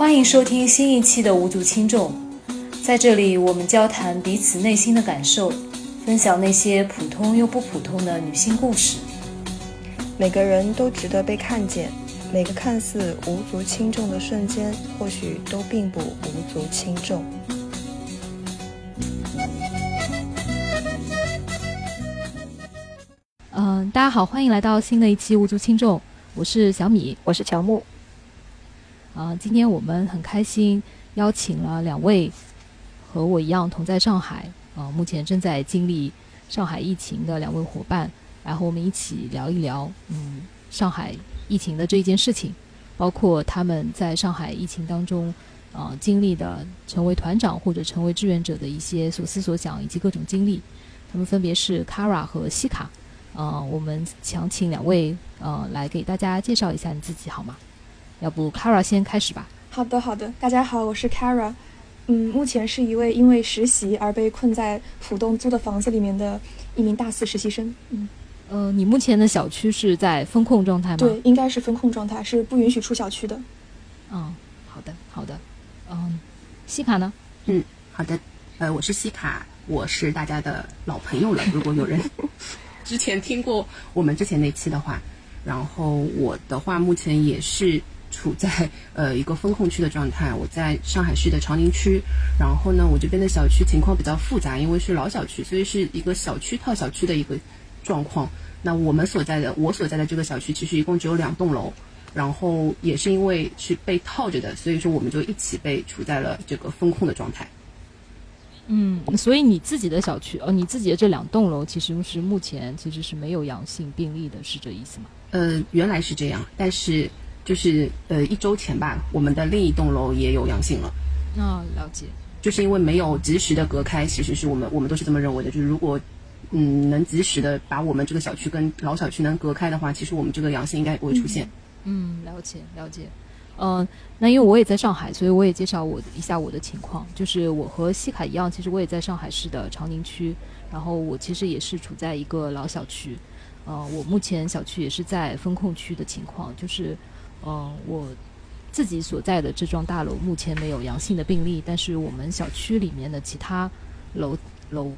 欢迎收听新一期的无足轻重，在这里我们交谈彼此内心的感受，分享那些普通又不普通的女性故事。每个人都值得被看见，每个看似无足轻重的瞬间，或许都并不无足轻重。嗯，大家好，欢迎来到新的一期无足轻重，我是小米，我是乔木。啊，今天我们很开心，邀请了两位和我一样同在上海，啊，目前正在经历上海疫情的两位伙伴，来和我们一起聊一聊，嗯，上海疫情的这一件事情，包括他们在上海疫情当中，啊，经历的成为团长或者成为志愿者的一些所思所想以及各种经历。他们分别是 Kara 和西卡，啊，我们想请两位，呃，来给大家介绍一下你自己好吗？要不 Kara 先开始吧。好的，好的。大家好，我是 Kara。嗯，目前是一位因为实习而被困在浦东租的房子里面的一名大四实习生。嗯，呃，你目前的小区是在封控状态吗？对，应该是封控状态，是不允许出小区的。嗯，好的，好的。嗯，西卡呢？嗯，好的。呃，我是西卡，我是大家的老朋友了。如果有人 之前听过我们之前那期的话，然后我的话目前也是。处在呃一个风控区的状态，我在上海市的长宁区，然后呢，我这边的小区情况比较复杂，因为是老小区，所以是一个小区套小区的一个状况。那我们所在的我所在的这个小区其实一共只有两栋楼，然后也是因为是被套着的，所以说我们就一起被处在了这个风控的状态。嗯，所以你自己的小区，哦，你自己的这两栋楼其实是目前其实是没有阳性病例的，是这意思吗？呃，原来是这样，但是。就是呃一周前吧，我们的另一栋楼也有阳性了。哦，了解。就是因为没有及时的隔开，其实是我们我们都是这么认为的。就是如果嗯能及时的把我们这个小区跟老小区能隔开的话，其实我们这个阳性应该不会出现。嗯，了解了解。嗯，那因为我也在上海，所以我也介绍我一下我的情况。就是我和西卡一样，其实我也在上海市的长宁区，然后我其实也是处在一个老小区。呃，我目前小区也是在风控区的情况，就是。嗯，我自己所在的这幢大楼目前没有阳性的病例，但是我们小区里面的其他楼楼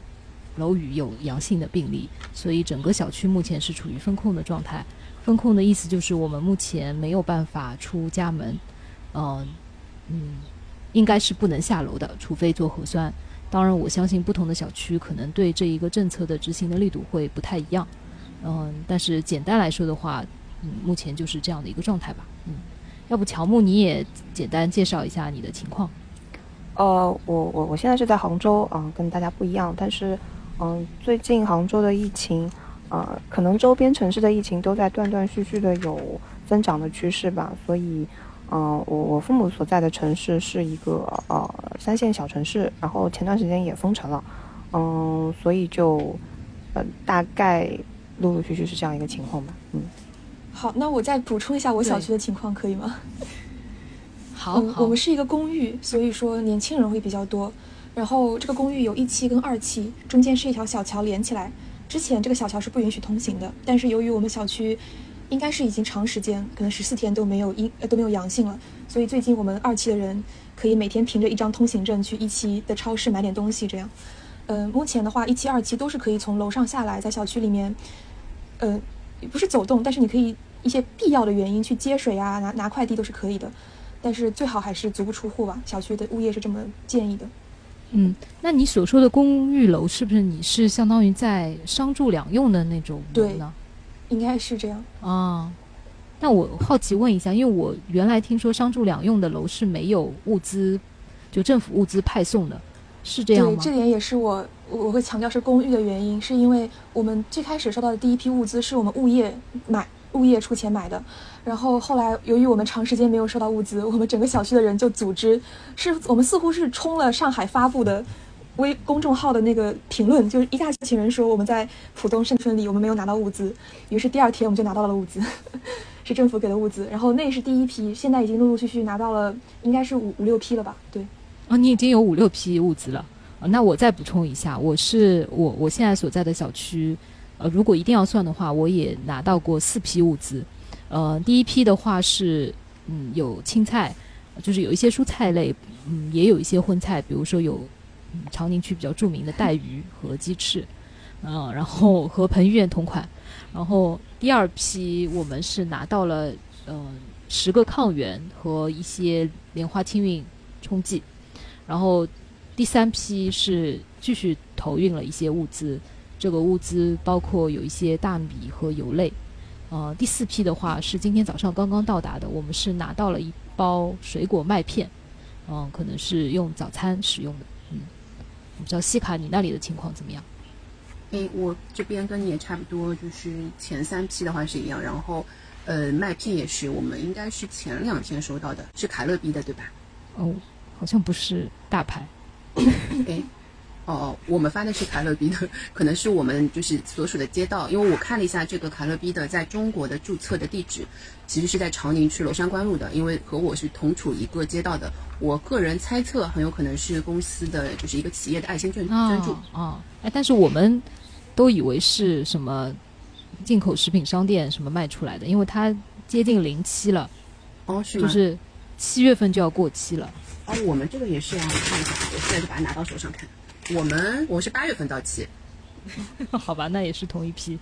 楼宇有阳性的病例，所以整个小区目前是处于封控的状态。封控的意思就是我们目前没有办法出家门，嗯嗯，应该是不能下楼的，除非做核酸。当然，我相信不同的小区可能对这一个政策的执行的力度会不太一样，嗯，但是简单来说的话。嗯，目前就是这样的一个状态吧。嗯，要不乔木你也简单介绍一下你的情况。呃，我我我现在是在杭州啊，跟大家不一样。但是，嗯，最近杭州的疫情，呃，可能周边城市的疫情都在断断续续的有增长的趋势吧。所以，嗯，我我父母所在的城市是一个呃三线小城市，然后前段时间也封城了。嗯，所以就，呃，大概陆陆续续是这样一个情况吧。嗯。好，那我再补充一下我小区的情况，可以吗？好，我们是一个公寓，所以说年轻人会比较多。然后这个公寓有一期跟二期，中间是一条小桥连起来。之前这个小桥是不允许通行的，但是由于我们小区应该是已经长时间，可能十四天都没有阴呃都没有阳性了，所以最近我们二期的人可以每天凭着一张通行证去一期的超市买点东西。这样，嗯，目前的话一期二期都是可以从楼上下来，在小区里面，嗯。不是走动，但是你可以一些必要的原因去接水啊，拿拿快递都是可以的，但是最好还是足不出户吧。小区的物业是这么建议的。嗯，那你所说的公寓楼是不是你是相当于在商住两用的那种楼呢？应该是这样啊。那我好奇问一下，因为我原来听说商住两用的楼是没有物资，就政府物资派送的。是这样吗？对，这点也是我我会强调是公寓的原因，是因为我们最开始收到的第一批物资是我们物业买，物业出钱买的，然后后来由于我们长时间没有收到物资，我们整个小区的人就组织，是我们似乎是冲了上海发布的微公众号的那个评论，就是一大群人说我们在浦东盛春里我们没有拿到物资，于是第二天我们就拿到了物资，是政府给的物资，然后那是第一批，现在已经陆陆续续拿到了，应该是五五六批了吧？对。啊，你已经有五六批物资了，那我再补充一下，我是我我现在所在的小区，呃，如果一定要算的话，我也拿到过四批物资，呃，第一批的话是嗯有青菜，就是有一些蔬菜类，嗯，也有一些荤菜，比如说有长宁区比较著名的带鱼和鸡翅，嗯，然后和彭于晏同款。然后第二批我们是拿到了嗯十个抗原和一些莲花清运冲剂，然后第三批是继续投运了一些物资，这个物资包括有一些大米和油类。呃，第四批的话是今天早上刚刚到达的，我们是拿到了一包水果麦片，嗯，可能是用早餐使用的。嗯，我不知道西卡你那里的情况怎么样？诶，我这边跟你也差不多，就是前三批的话是一样，然后呃麦片也是，我们应该是前两天收到的，是凯乐比的对吧？哦，好像不是大牌。诶。哦，我们发的是卡乐比的，可能是我们就是所属的街道，因为我看了一下这个卡乐比的在中国的注册的地址，其实是在长宁区娄山关路的，因为和我是同处一个街道的，我个人猜测很有可能是公司的就是一个企业的爱心捐捐助。啊，哎，但是我们都以为是什么进口食品商店什么卖出来的，因为它接近临期了，哦，是就是七月份就要过期了，哦，我们这个也是啊，我看一下，我现在就把它拿到手上看。我们我是八月份到期，好吧，那也是同一批。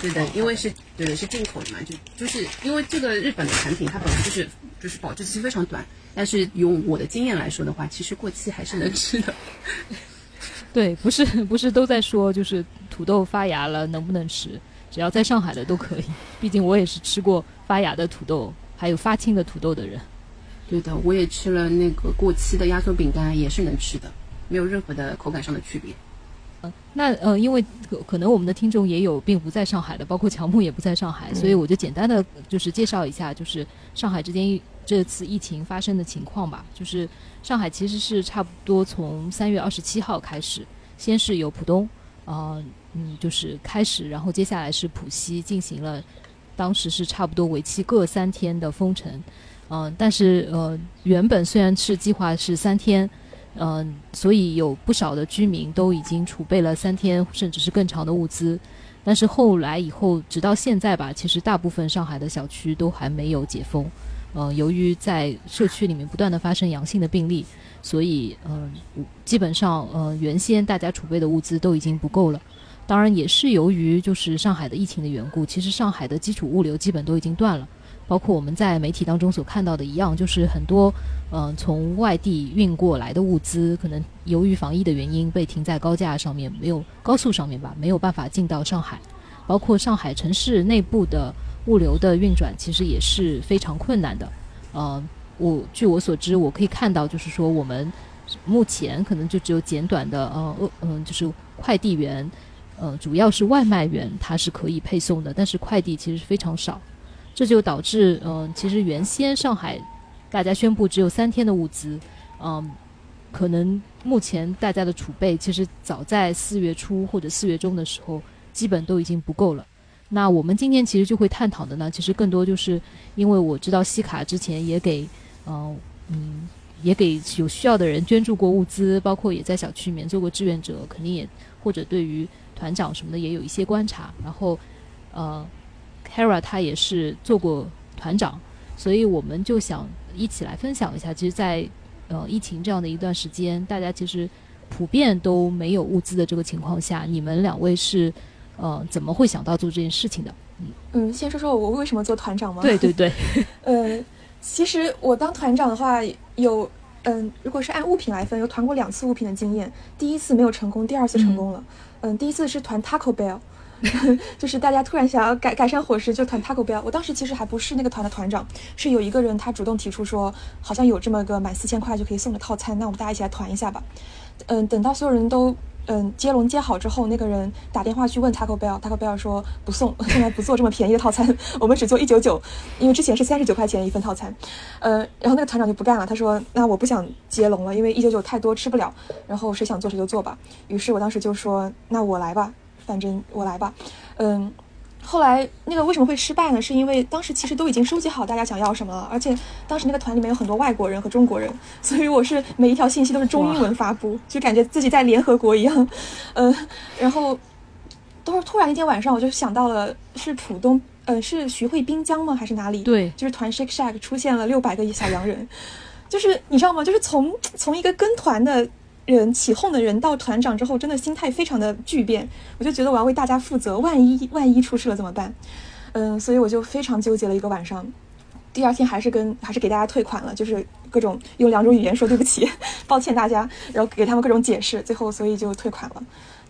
对的，因为是对的是进口的嘛，就就是因为这个日本的产品它本来就是就是保质期非常短，但是用我的经验来说的话，其实过期还是能吃的。对，不是不是都在说就是土豆发芽了能不能吃？只要在上海的都可以，毕竟我也是吃过发芽的土豆，还有发青的土豆的人。对的，我也吃了那个过期的压缩饼干，也是能吃的。没有任何的口感上的区别。嗯，那呃，因为可能我们的听众也有并不在上海的，包括乔木也不在上海，所以我就简单的就是介绍一下，就是上海之间这次疫情发生的情况吧。就是上海其实是差不多从三月二十七号开始，先是有浦东，呃，嗯，就是开始，然后接下来是浦西进行了，当时是差不多为期各三天的封城。嗯，但是呃，原本虽然是计划是三天。嗯，所以有不少的居民都已经储备了三天甚至是更长的物资，但是后来以后直到现在吧，其实大部分上海的小区都还没有解封。呃，由于在社区里面不断的发生阳性的病例，所以嗯，基本上呃原先大家储备的物资都已经不够了。当然也是由于就是上海的疫情的缘故，其实上海的基础物流基本都已经断了。包括我们在媒体当中所看到的一样，就是很多，嗯，从外地运过来的物资，可能由于防疫的原因被停在高架上面，没有高速上面吧，没有办法进到上海。包括上海城市内部的物流的运转，其实也是非常困难的。呃，我据我所知，我可以看到，就是说我们目前可能就只有简短的，呃，嗯，就是快递员，呃，主要是外卖员，他是可以配送的，但是快递其实非常少。这就导致，嗯，其实原先上海大家宣布只有三天的物资，嗯，可能目前大家的储备其实早在四月初或者四月中的时候，基本都已经不够了。那我们今天其实就会探讨的呢，其实更多就是因为我知道西卡之前也给，嗯嗯，也给有需要的人捐助过物资，包括也在小区里面做过志愿者，肯定也或者对于团长什么的也有一些观察，然后，呃。Hera 她也是做过团长，所以我们就想一起来分享一下。其实，在呃疫情这样的一段时间，大家其实普遍都没有物资的这个情况下，你们两位是呃怎么会想到做这件事情的？嗯嗯，先说说我为什么做团长吗？对对对，呃，其实我当团长的话，有嗯，如果是按物品来分，有团过两次物品的经验，第一次没有成功，第二次成功了。嗯，第一次是团 Taco Bell。就是大家突然想要改改善伙食，就团 Taco Bell。我当时其实还不是那个团的团长，是有一个人他主动提出说，好像有这么个满四千块就可以送的套餐，那我们大家一起来团一下吧。嗯，等到所有人都嗯接龙接好之后，那个人打电话去问 Taco Bell，Taco Bell 说不送，现在不做这么便宜的套餐，我们只做一九九，因为之前是三十九块钱一份套餐。呃，然后那个团长就不干了，他说那我不想接龙了，因为一九九太多吃不了，然后谁想做谁就做吧。于是我当时就说那我来吧。反正我来吧，嗯，后来那个为什么会失败呢？是因为当时其实都已经收集好大家想要什么了，而且当时那个团里面有很多外国人和中国人，所以我是每一条信息都是中英文发布，就感觉自己在联合国一样，嗯，然后都是突然一天晚上，我就想到了是浦东，呃，是徐汇滨江吗？还是哪里？对，就是团 Shake Shack 出现了六百个小洋人。就是你知道吗？就是从从一个跟团的人起哄的人到团长之后，真的心态非常的巨变。我就觉得我要为大家负责，万一万一出事了怎么办？嗯，所以我就非常纠结了一个晚上。第二天还是跟还是给大家退款了，就是各种用两种语言说对不起，抱歉大家，然后给他们各种解释，最后所以就退款了。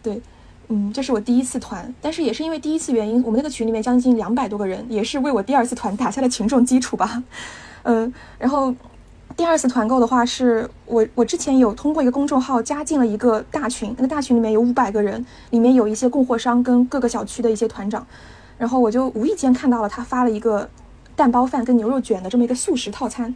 对，嗯，这是我第一次团，但是也是因为第一次原因，我们那个群里面将近两百多个人，也是为我第二次团打下了群众基础吧。嗯，然后第二次团购的话，是我我之前有通过一个公众号加进了一个大群，那个大群里面有五百个人，里面有一些供货商跟各个小区的一些团长，然后我就无意间看到了他发了一个。蛋包饭跟牛肉卷的这么一个素食套餐，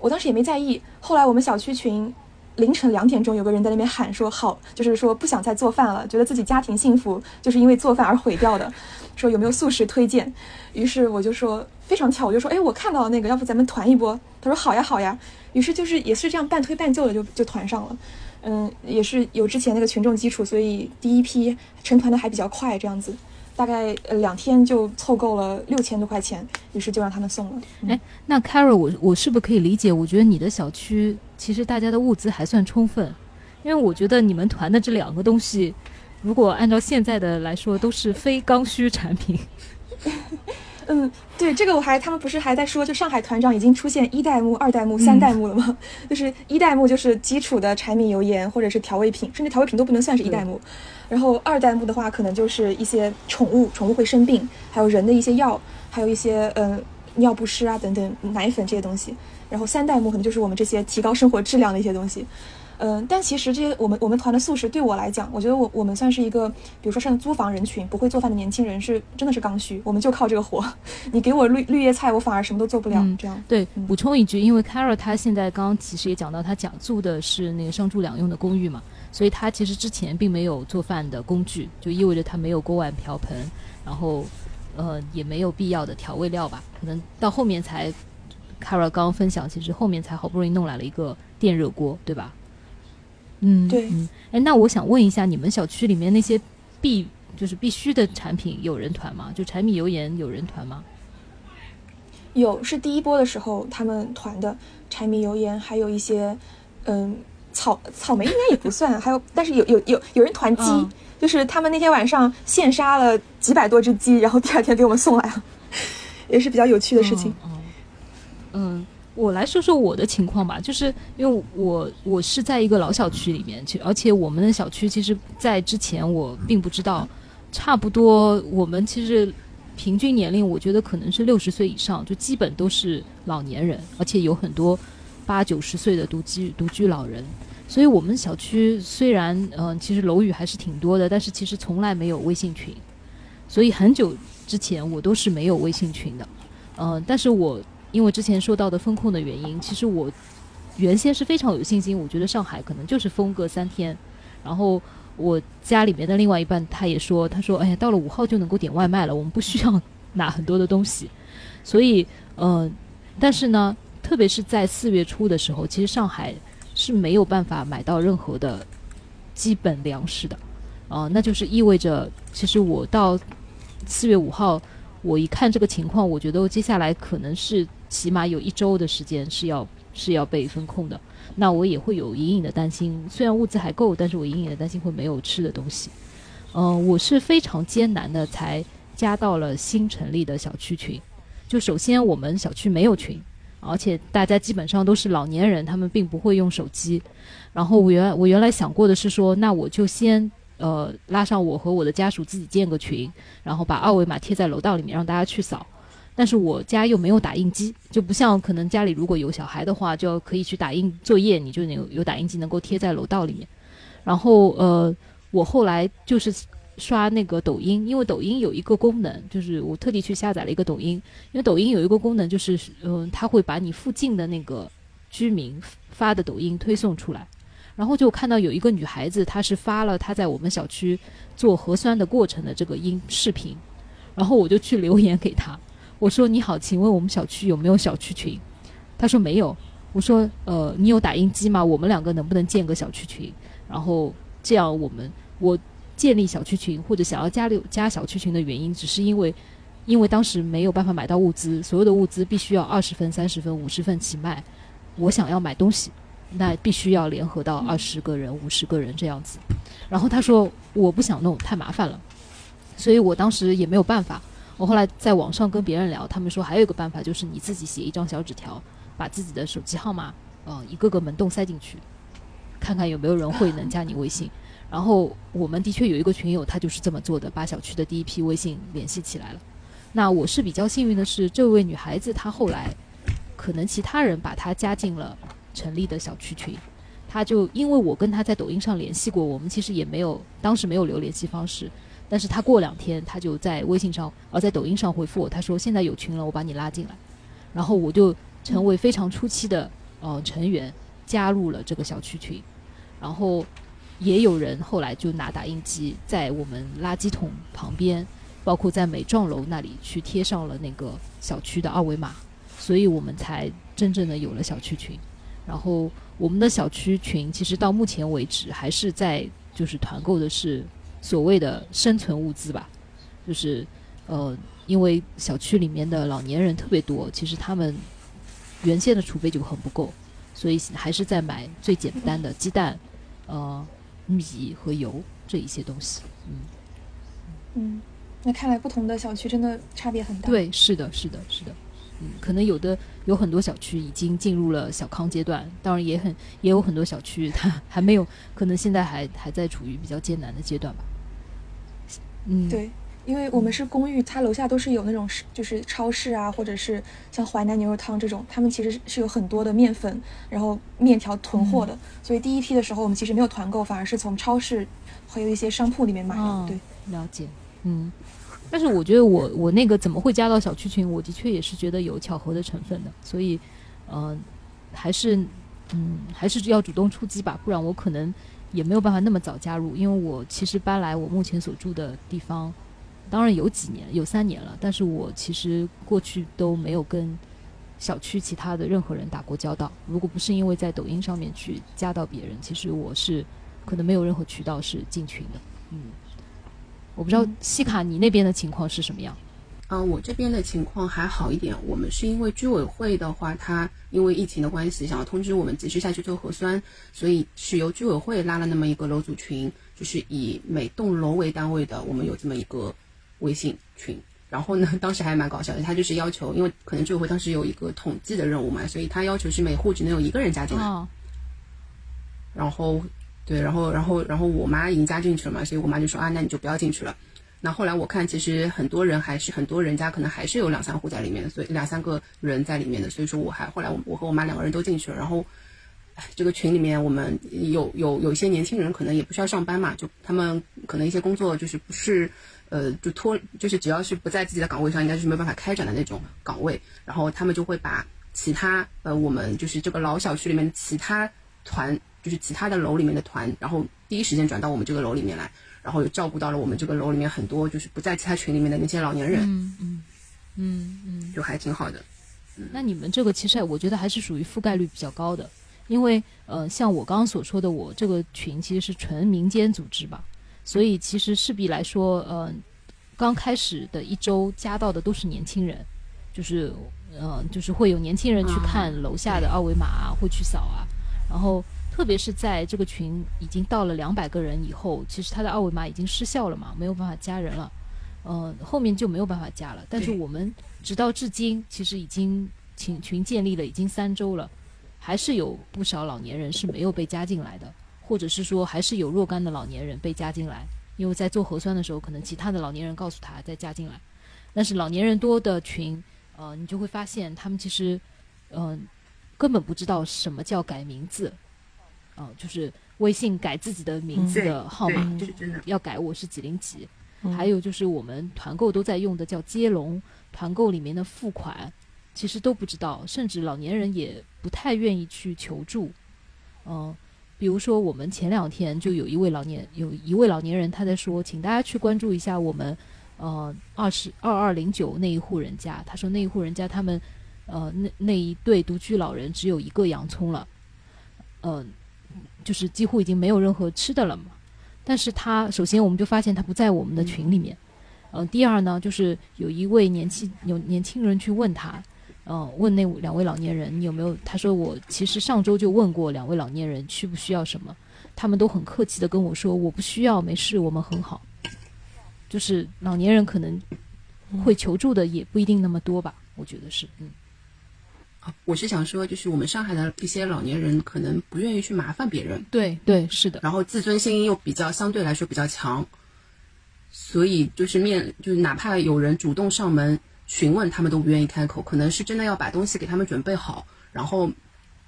我当时也没在意。后来我们小区群凌晨两点钟有个人在那边喊说好，就是说不想再做饭了，觉得自己家庭幸福就是因为做饭而毁掉的，说有没有素食推荐。于是我就说非常巧，我就说哎我看到那个，要不咱们团一波？他说好呀好呀。于是就是也是这样半推半就的就就团上了，嗯，也是有之前那个群众基础，所以第一批成团的还比较快这样子。大概呃两天就凑够了六千多块钱，于是就让他们送了。哎，那 Caro，我我是不是可以理解？我觉得你的小区其实大家的物资还算充分，因为我觉得你们团的这两个东西，如果按照现在的来说，都是非刚需产品。嗯，对，这个我还他们不是还在说，就上海团长已经出现一代目、二代目、三代目了吗？就是一代目就是基础的柴米油盐或者是调味品，甚至调味品都不能算是一代目。然后二代目的话，可能就是一些宠物，宠物会生病，还有人的一些药，还有一些嗯尿不湿啊等等奶粉这些东西。然后三代目可能就是我们这些提高生活质量的一些东西。嗯，但其实这些我们我们团的素食对我来讲，我觉得我我们算是一个，比如说像租房人群，不会做饭的年轻人是真的是刚需，我们就靠这个活。你给我绿绿叶菜，我反而什么都做不了。这样对，补充一句，因为 Carol 他现在刚刚其实也讲到，他讲住的是那个商住两用的公寓嘛。所以他其实之前并没有做饭的工具，就意味着他没有锅碗瓢盆，然后，呃，也没有必要的调味料吧。可能到后面才，Kara 刚刚分享，其实后面才好不容易弄来了一个电热锅，对吧？嗯，对。嗯，哎，那我想问一下，你们小区里面那些必就是必须的产品有人团吗？就柴米油盐有人团吗？有，是第一波的时候他们团的柴米油盐，还有一些，嗯。草草莓应该也不算，还有，但是有有有有人团鸡，就是他们那天晚上现杀了几百多只鸡，然后第二天给我们送来了，也是比较有趣的事情。嗯，嗯我来说说我的情况吧，就是因为我我是在一个老小区里面，而且我们的小区其实，在之前我并不知道，差不多我们其实平均年龄，我觉得可能是六十岁以上，就基本都是老年人，而且有很多。八九十岁的独居独居老人，所以我们小区虽然嗯，其实楼宇还是挺多的，但是其实从来没有微信群，所以很久之前我都是没有微信群的，嗯，但是我因为之前受到的风控的原因，其实我原先是非常有信心，我觉得上海可能就是封个三天，然后我家里面的另外一半他也说，他说哎呀，到了五号就能够点外卖了，我们不需要拿很多的东西，所以嗯，但是呢。特别是在四月初的时候，其实上海是没有办法买到任何的基本粮食的，啊，那就是意味着，其实我到四月五号，我一看这个情况，我觉得接下来可能是起码有一周的时间是要是要被封控的，那我也会有隐隐的担心，虽然物资还够，但是我隐隐的担心会没有吃的东西，嗯，我是非常艰难的才加到了新成立的小区群，就首先我们小区没有群。而且大家基本上都是老年人，他们并不会用手机。然后我原我原来想过的是说，那我就先呃拉上我和我的家属自己建个群，然后把二维码贴在楼道里面让大家去扫。但是我家又没有打印机，就不像可能家里如果有小孩的话，就要可以去打印作业，你就有有打印机能够贴在楼道里面。然后呃，我后来就是。刷那个抖音，因为抖音有一个功能，就是我特地去下载了一个抖音，因为抖音有一个功能，就是嗯，它会把你附近的那个居民发的抖音推送出来，然后就看到有一个女孩子，她是发了她在我们小区做核酸的过程的这个音视频，然后我就去留言给她，我说你好，请问我们小区有没有小区群？他说没有，我说呃，你有打印机吗？我们两个能不能建个小区群？然后这样我们我。建立小区群或者想要加六加小区群的原因，只是因为，因为当时没有办法买到物资，所有的物资必须要二十份、三十份、五十份起卖，我想要买东西，那必须要联合到二十个人、五十个人这样子。然后他说我不想弄，太麻烦了，所以我当时也没有办法。我后来在网上跟别人聊，他们说还有一个办法，就是你自己写一张小纸条，把自己的手机号码，呃，一个个门洞塞进去，看看有没有人会能加你微信。然后我们的确有一个群友，他就是这么做的，把小区的第一批微信联系起来了。那我是比较幸运的是，这位女孩子她后来可能其他人把她加进了成立的小区群，她就因为我跟她在抖音上联系过，我们其实也没有当时没有留联系方式，但是他过两天他就在微信上呃在抖音上回复我，他说现在有群了，我把你拉进来，然后我就成为非常初期的呃成员，加入了这个小区群，然后。也有人后来就拿打印机在我们垃圾桶旁边，包括在美壮楼那里去贴上了那个小区的二维码，所以我们才真正的有了小区群。然后我们的小区群其实到目前为止还是在就是团购的是所谓的生存物资吧，就是呃因为小区里面的老年人特别多，其实他们原先的储备就很不够，所以还是在买最简单的鸡蛋，呃。米和油这一些东西，嗯嗯，那看来不同的小区真的差别很大。对，是的，是的，是的，嗯，可能有的有很多小区已经进入了小康阶段，当然也很也有很多小区它还没有，可能现在还还在处于比较艰难的阶段吧。嗯，对。因为我们是公寓，它楼下都是有那种就是超市啊，或者是像淮南牛肉汤这种，他们其实是有很多的面粉，然后面条囤货的。所以第一批的时候，我们其实没有团购，反而是从超市还有一些商铺里面买的。对，了解。嗯，但是我觉得我我那个怎么会加到小区群？我的确也是觉得有巧合的成分的。所以，嗯，还是嗯还是要主动出击吧，不然我可能也没有办法那么早加入，因为我其实搬来我目前所住的地方。当然有几年，有三年了，但是我其实过去都没有跟小区其他的任何人打过交道。如果不是因为在抖音上面去加到别人，其实我是可能没有任何渠道是进群的。嗯，我不知道西卡你那边的情况是什么样？嗯，我这边的情况还好一点。我们是因为居委会的话，他因为疫情的关系，想要通知我们及时下去做核酸，所以是由居委会拉了那么一个楼组群，就是以每栋楼为单位的，我们有这么一个。微信群，然后呢，当时还蛮搞笑的，他就是要求，因为可能居委会当时有一个统计的任务嘛，所以他要求是每户只能有一个人加进来。然后，对，然后，然后，然后我妈已经加进去了嘛，所以我妈就说啊，那你就不要进去了。那后来我看，其实很多人还是很多人家可能还是有两三户在里面，所以两三个人在里面的，所以说我还后来我我和我妈两个人都进去了。然后，这个群里面我们有有有一些年轻人可能也不需要上班嘛，就他们可能一些工作就是不是。呃，就拖，就是只要是不在自己的岗位上，应该就是没有办法开展的那种岗位。然后他们就会把其他呃，我们就是这个老小区里面其他团，就是其他的楼里面的团，然后第一时间转到我们这个楼里面来，然后又照顾到了我们这个楼里面很多就是不在其他群里面的那些老年人。嗯嗯嗯嗯，就还挺好的。那你们这个其实我觉得还是属于覆盖率比较高的，因为呃，像我刚刚所说的，我这个群其实是纯民间组织吧。所以其实势必来说，呃，刚开始的一周加到的都是年轻人，就是，呃，就是会有年轻人去看楼下的二维码啊，会去扫啊。然后，特别是在这个群已经到了两百个人以后，其实他的二维码已经失效了嘛，没有办法加人了，呃，后面就没有办法加了。但是我们直到至今，其实已经群群建立了已经三周了，还是有不少老年人是没有被加进来的。或者是说，还是有若干的老年人被加进来，因为在做核酸的时候，可能其他的老年人告诉他再加进来。但是老年人多的群，呃，你就会发现他们其实，嗯，根本不知道什么叫改名字，嗯，就是微信改自己的名字的号码，就要改我是几零几。还有就是我们团购都在用的叫接龙，团购里面的付款，其实都不知道，甚至老年人也不太愿意去求助，嗯。比如说，我们前两天就有一位老年，有一位老年人，他在说，请大家去关注一下我们，呃，二十二二零九那一户人家。他说那一户人家他们，呃，那那一对独居老人只有一个洋葱了，嗯，就是几乎已经没有任何吃的了嘛。但是他首先我们就发现他不在我们的群里面，嗯，第二呢，就是有一位年轻有年轻人去问他，嗯，问那两位老年人你有没有？他说我其实上周就问过两位老年人需不需要什么，他们都很客气的跟我说我不需要，没事，我们很好。就是老年人可能会求助的也不一定那么多吧，我觉得是，嗯。啊，我是想说，就是我们上海的一些老年人可能不愿意去麻烦别人，对对是的，然后自尊心又比较相对来说比较强，所以就是面就是哪怕有人主动上门。询问他们都不愿意开口，可能是真的要把东西给他们准备好，然后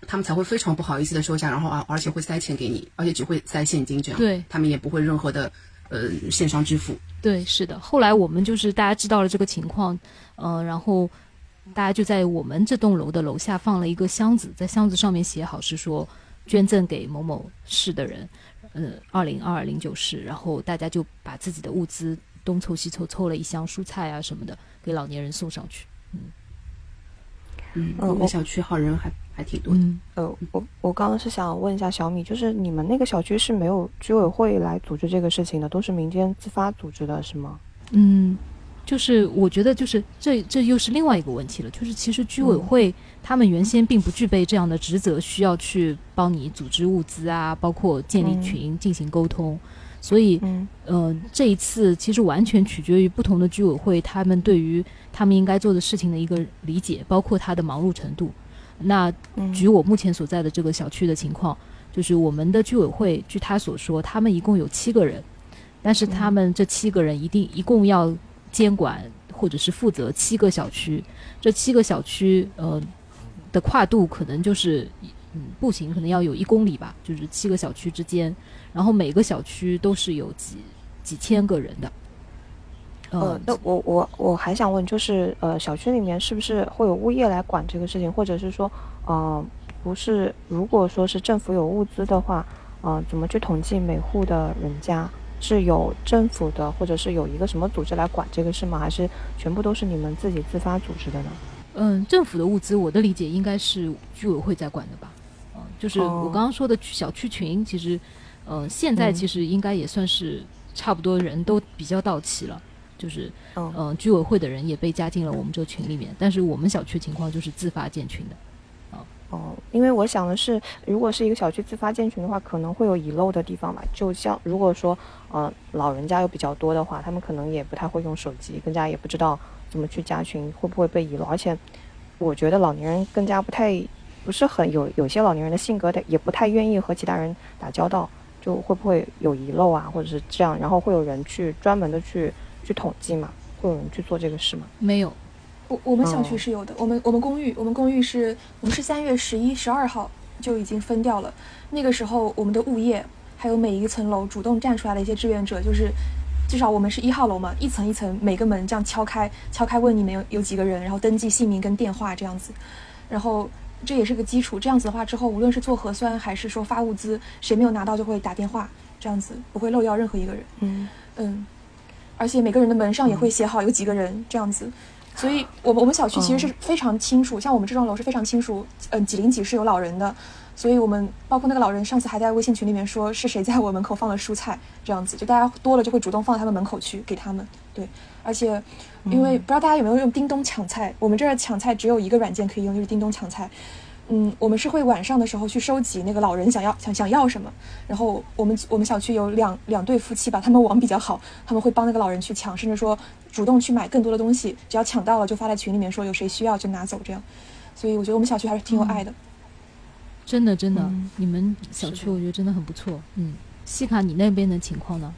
他们才会非常不好意思的收下，然后啊而且会塞钱给你，而且只会塞现金这样，对他们也不会任何的呃线上支付。对，是的。后来我们就是大家知道了这个情况，嗯，然后大家就在我们这栋楼的楼下放了一个箱子，在箱子上面写好是说捐赠给某某市的人，呃，二零二零九市，然后大家就把自己的物资。东凑西凑，凑了一箱蔬菜啊什么的，给老年人送上去。嗯嗯，我们小区好人还还挺多的。呃，我我刚刚是想问一下小米，就是你们那个小区是没有居委会来组织这个事情的，都是民间自发组织的，是吗？嗯，就是我觉得就是这这又是另外一个问题了，就是其实居委会他们原先并不具备这样的职责，需要去帮你组织物资啊，包括建立群进行沟通。所以，呃，这一次其实完全取决于不同的居委会，他们对于他们应该做的事情的一个理解，包括他的忙碌程度。那举我目前所在的这个小区的情况，就是我们的居委会，据他所说，他们一共有七个人，但是他们这七个人一定一共要监管或者是负责七个小区，这七个小区，呃，的跨度可能就是，嗯，步行可能要有一公里吧，就是七个小区之间。然后每个小区都是有几几千个人的。呃，那我我我还想问，就是呃，小区里面是不是会有物业来管这个事情，或者是说，呃，不是？如果说是政府有物资的话，呃，怎么去统计每户的人家？是有政府的，或者是有一个什么组织来管这个事吗？还是全部都是你们自己自发组织的呢？嗯，政府的物资，我的理解应该是居委会在管的吧？嗯，就是我刚刚说的小区群，其实。呃，现在其实应该也算是差不多人都比较到齐了，就是嗯，居委会的人也被加进了我们这个群里面。但是我们小区情况就是自发建群的，哦，因为我想的是，如果是一个小区自发建群的话，可能会有遗漏的地方吧。就像如果说呃老人家又比较多的话，他们可能也不太会用手机，更加也不知道怎么去加群，会不会被遗漏。而且我觉得老年人更加不太不是很有有些老年人的性格的，也不太愿意和其他人打交道。就会不会有遗漏啊，或者是这样，然后会有人去专门的去去统计嘛？会有人去做这个事吗？没有，我我们小区是有的。我们我们公寓，我们公寓是我们是三月十一、十二号就已经分掉了。那个时候，我们的物业还有每一层楼主动站出来的一些志愿者，就是至少我们是一号楼嘛，一层一层每个门这样敲开，敲开问你们有有几个人，然后登记姓名跟电话这样子，然后。这也是个基础，这样子的话之后，无论是做核酸还是说发物资，谁没有拿到就会打电话，这样子不会漏掉任何一个人。嗯嗯，而且每个人的门上也会写好有几个人这样子，所以我们我们小区其实是非常清楚，像我们这幢楼是非常清楚，嗯，几零几是有老人的，所以我们包括那个老人上次还在微信群里面说是谁在我门口放了蔬菜，这样子就大家多了就会主动放到他们门口去给他们，对，而且。因为不知道大家有没有用叮咚抢菜，我们这儿抢菜只有一个软件可以用，就是叮咚抢菜。嗯，我们是会晚上的时候去收集那个老人想要想想要什么，然后我们我们小区有两两对夫妻吧，他们网比较好，他们会帮那个老人去抢，甚至说主动去买更多的东西，只要抢到了就发在群里面说有谁需要就拿走这样。所以我觉得我们小区还是挺有爱的。真的真的，你们小区我觉得真的很不错。嗯，西卡你那边的情况呢？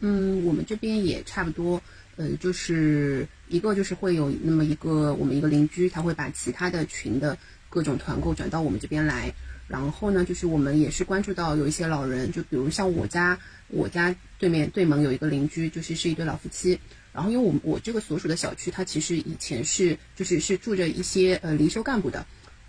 嗯，我们这边也差不多。呃，就是一个就是会有那么一个我们一个邻居，他会把其他的群的各种团购转到我们这边来。然后呢，就是我们也是关注到有一些老人，就比如像我家，我家对面对门有一个邻居，就是是一对老夫妻。然后因为我我这个所属的小区，它其实以前是就是是住着一些呃离休干部的。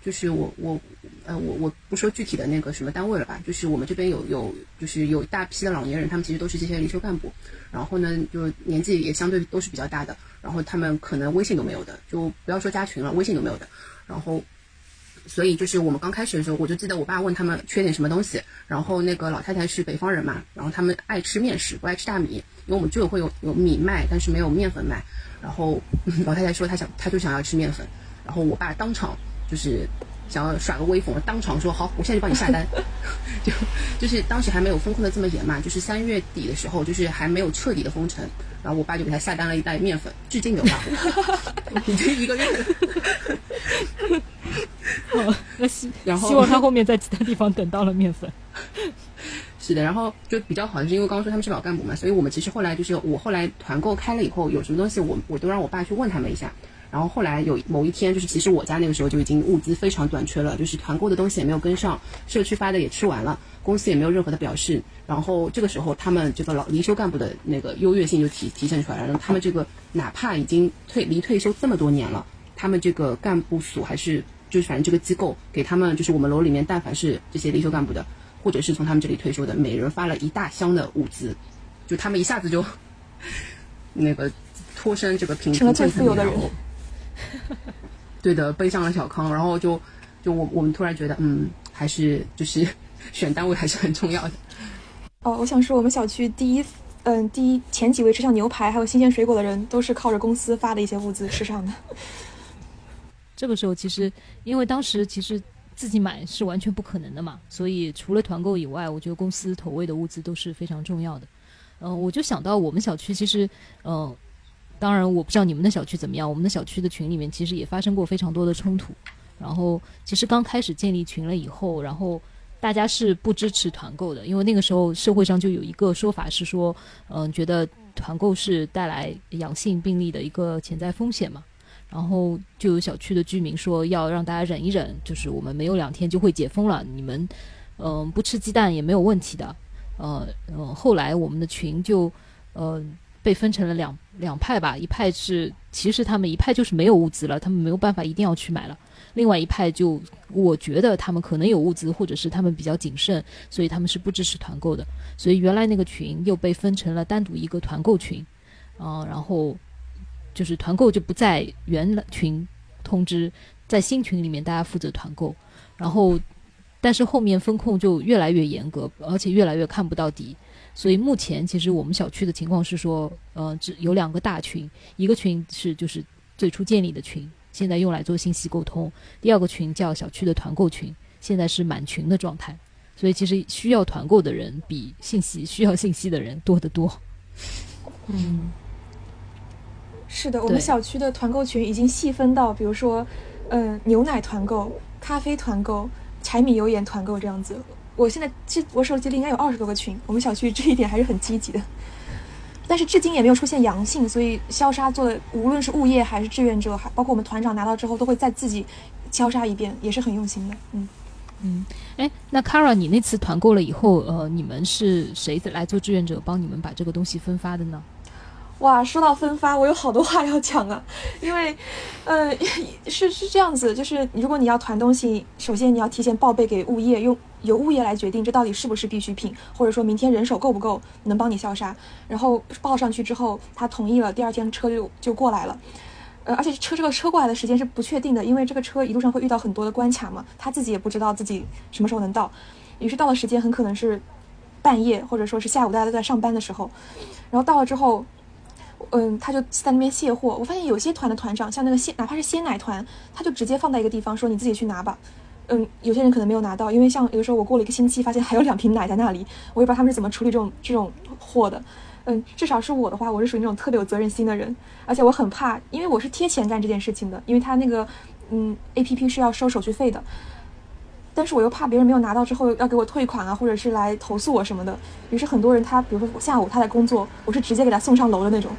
就是我我呃我我不说具体的那个什么单位了吧，就是我们这边有有就是有一大批的老年人，他们其实都是这些离休干部，然后呢就年纪也相对都是比较大的，然后他们可能微信都没有的，就不要说加群了，微信都没有的，然后所以就是我们刚开始的时候，我就记得我爸问他们缺点什么东西，然后那个老太太是北方人嘛，然后他们爱吃面食，不爱吃大米，因为我们居委会有有米卖，但是没有面粉卖，然后老太太说她想她就想要吃面粉。然后我爸当场就是想要耍个威风，当场说好，我现在就帮你下单。就就是当时还没有封控的这么严嘛，就是三月底的时候，就是还没有彻底的封城，然后我爸就给他下单了一袋面粉，至今没有发货，已经一个月了。哦，那希然后希望他后面在其他地方等到了面粉。是的，然后就比较好的是因为刚刚说他们是老干部嘛，所以我们其实后来就是我后来团购开了以后，有什么东西我我都让我爸去问他们一下。然后后来有某一天，就是其实我家那个时候就已经物资非常短缺了，就是团购的东西也没有跟上，社区发的也吃完了，公司也没有任何的表示。然后这个时候，他们这个老离休干部的那个优越性就体体现出来了。然后他们这个哪怕已经退离退休这么多年了，他们这个干部所还是就是反正这个机构给他们就是我们楼里面但凡是这些离休干部的，或者是从他们这里退休的，每人发了一大箱的物资，就他们一下子就 那个脱身这个贫困富有的人对的，背上了小康，然后就就我我们突然觉得，嗯，还是就是选单位还是很重要的。哦，我想说，我们小区第一，嗯，第一前几位吃上牛排还有新鲜水果的人，都是靠着公司发的一些物资吃上的。这个时候其实因为当时其实自己买是完全不可能的嘛，所以除了团购以外，我觉得公司投喂的物资都是非常重要的。嗯、我就想到我们小区其实，嗯、当然我不知道你们的小区怎么样，我们的小区的群里面其实也发生过非常多的冲突。然后其实刚开始建立群了以后，然后大家是不支持团购的，因为那个时候社会上就有一个说法是说，嗯、觉得团购是带来阳性病例的一个潜在风险嘛。然后就有小区的居民说要让大家忍一忍，就是我们没有两天就会解封了，你们嗯、不吃鸡蛋也没有问题的。呃呃，后来我们的群就呃被分成了两两派吧，一派是其实他们一派就是没有物资了，他们没有办法一定要去买了。另外一派就我觉得他们可能有物资，或者是他们比较谨慎，所以他们是不支持团购的。所以原来那个群又被分成了单独一个团购群，啊、然后就是团购就不在原群通知，在新群里面大家负责团购，然后但是后面风控就越来越严格，而且越来越看不到底。所以目前其实我们小区的情况是说，呃，只有两个大群，一个群是就是最初建立的群，现在用来做信息沟通；第二个群叫小区的团购群，现在是满群的状态。所以其实需要团购的人比信息需要信息的人多得多。嗯是的，我们小区的团购群已经细分到，比如说，嗯，牛奶团购、咖啡团购、柴米油盐团购这样子。我现在这我手机里应该有二十多个群，我们小区这一点还是很积极的。但是至今也没有出现阳性，所以消杀做的无论是物业还是志愿者，还包括我们团长拿到之后都会再自己消杀一遍，也是很用心的。嗯，哎，那 Kara，你那次团购了以后，呃，你们是谁来做志愿者帮你们把这个东西分发的呢？哇，说到分发，我有好多话要讲啊，因为，呃，是是这样子，就是如果你要团东西，首先你要提前报备给物业，用由物业来决定这到底是不是必需品，或者说明天人手够不够能帮你消杀，然后报上去之后，他同意了，第二天车就就过来了。呃，而且车这个车过来的时间是不确定的，因为这个车一路上会遇到很多的关卡嘛，他自己也不知道自己什么时候能到，于是到了时间很可能是半夜或者说是下午大家都在上班的时候，然后到了之后，嗯，他就在那边卸货。我发现有些团的团长，像那个鲜，哪怕是鲜奶团，他就直接放在一个地方说你自己去拿吧。嗯，有些人可能没有拿到，因为像有的时候我过了一个星期，发现还有两瓶奶在那里，我也不知道他们是怎么处理这种这种货的。嗯，至少是我的话，我是属于那种特别有责任心的人，而且我很怕，因为我是贴钱干这件事情的，因为他那个嗯 A P P 是要收手续费的，但是我又怕别人没有拿到之后要给我退款啊，或者是来投诉我什么的。于是很多人他比如说下午他在工作，我是直接给他送上楼的那种，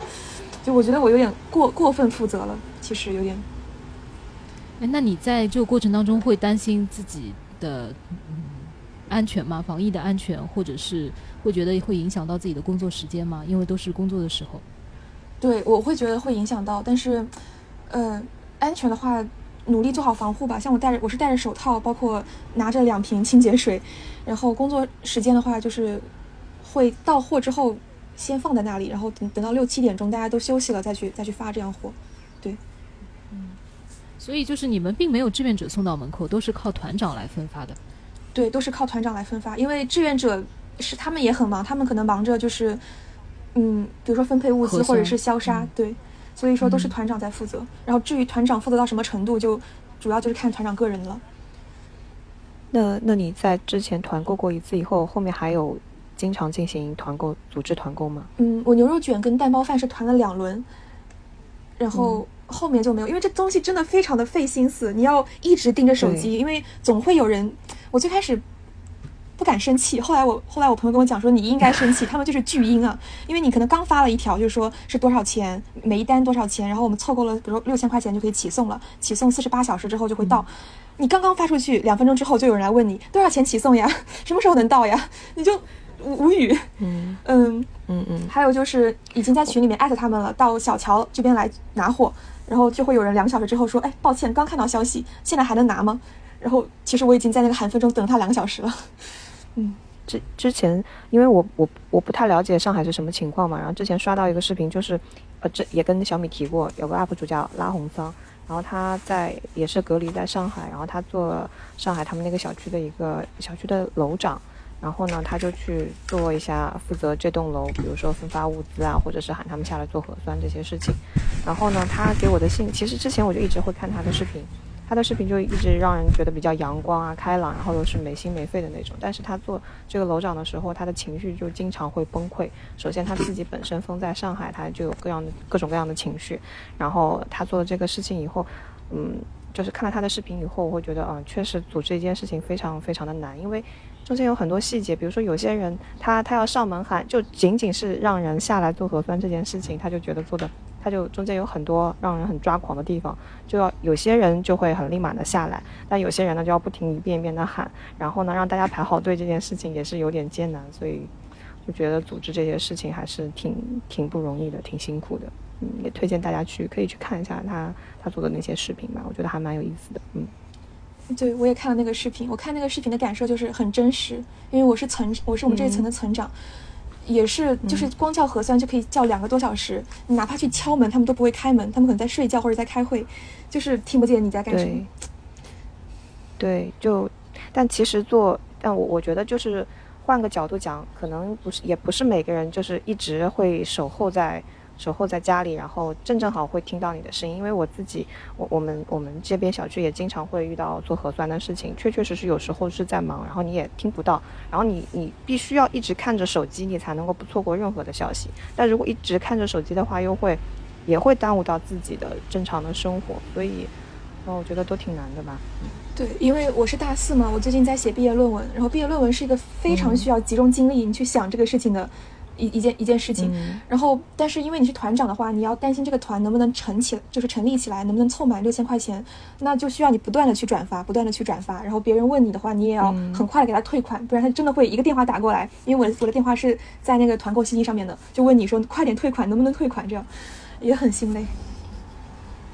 就我觉得我有点过过分负责了，其实有点。哎，那你在这个过程当中会担心自己的嗯安全吗？防疫的安全，或者是会觉得会影响到自己的工作时间吗？因为都是工作的时候。对，我会觉得会影响到，但是，呃，安全的话，努力做好防护吧。像我戴着，我是戴着手套，包括拿着两瓶清洁水，然后工作时间的话，就是会到货之后先放在那里，然后等等到六七点钟大家都休息了再去再去发这样货。对，嗯所以就是你们并没有志愿者送到门口，都是靠团长来分发的。对，都是靠团长来分发，因为志愿者是他们也很忙，他们可能忙着就是，嗯，比如说分配物资或者是消杀，嗯对，所以说都是团长在负责。然后至于团长负责到什么程度，就主要就是看团长个人了。那那你在之前团购过一次以后，后面还有经常进行团购、组织团购吗？嗯，我牛肉卷跟蛋包饭是团了两轮，然后后面就没有，因为这东西真的非常的费心思，你要一直盯着手机，因为总会有人。我最开始不敢生气，后来我后来我朋友跟我讲说你应该生气，他们就是巨婴啊，因为你可能刚发了一条，就是说是多少钱，每一单多少钱，然后我们凑够了，比如说六千块钱就可以起送了，起送四十八小时之后就会到。你刚刚发出去，两分钟之后就有人来问你多少钱起送呀？什么时候能到呀？你就无无语。嗯嗯嗯嗯，还有就是已经在群里面艾特他们了，到小乔这边来拿货，然后就会有人两个小时之后说，哎，抱歉，刚看到消息，现在还能拿吗？然后其实我已经在那个寒风中等了他两个小时了。嗯，之之前因为我我我不太了解上海是什么情况嘛，然后之前刷到一个视频，就是呃这也跟小米提过，有个 UP 主叫拉红桑。然后他在也是隔离在上海，然后他做上海他们那个小区的一个小区的楼长，然后呢他就去做一下负责这栋楼，比如说分发物资啊，或者是喊他们下来做核酸这些事情。然后呢他给我的信，其实之前我就一直会看他的视频。他的视频就一直让人觉得比较阳光啊、开朗，然后又是没心没肺的那种。但是他做这个楼长的时候，他的情绪就经常会崩溃。首先他自己本身封在上海，他就有各样的各种各样的情绪。然后他做了这个事情以后，嗯，就是看了他的视频以后，我会觉得，啊，确实组织一件事情非常非常的难，因为中间有很多细节，比如说有些人他他要上门喊，就仅仅是让人下来做核酸这件事情，他就觉得做的。他就中间有很多让人很抓狂的地方，就要有些人就会很立马的下来，但有些人呢就要不停一遍一遍的喊，然后呢让大家排好队这件事情也是有点艰难，所以就觉得组织这些事情还是挺挺不容易的，挺辛苦的。嗯，也推荐大家去可以去看一下他他做的那些视频吧，我觉得还蛮有意思的。嗯，对我也看了那个视频，我看那个视频的感受就是很真实，因为我是层我是我们这一层的层长。也是，就是光叫核酸就可以叫两个多小时，你哪怕去敲门，他们都不会开门，他们可能在睡觉或者在开会，就是听不见你在干什么。对，就，但其实做，但我我觉得就是换个角度讲，可能不是，也不是每个人就是一直会守候在。守候在家里，然后正正好会听到你的声音。因为我自己，我我们我们这边小区也经常会遇到做核酸的事情，确确实实有时候是在忙，然后你也听不到，然后你你必须要一直看着手机，你才能够不错过任何的消息。但如果一直看着手机的话，又会也会耽误到自己的正常的生活，所以，我觉得都挺难的吧。对，因为我是大四嘛，我最近在写毕业论文，然后毕业论文是一个非常需要集中精力你去想这个事情的。一一件一件事情，然后，但是因为你是团长的话，你要担心这个团能不能成起，就是成立起来，能不能凑满六千块钱，那就需要你不断的去转发，不断的去转发，然后别人问你的话，你也要很快的给他退款，不然他真的会一个电话打过来，因为我我的电话是在那个团购信息上面的，就问你说快点退款，能不能退款，这样也很心累。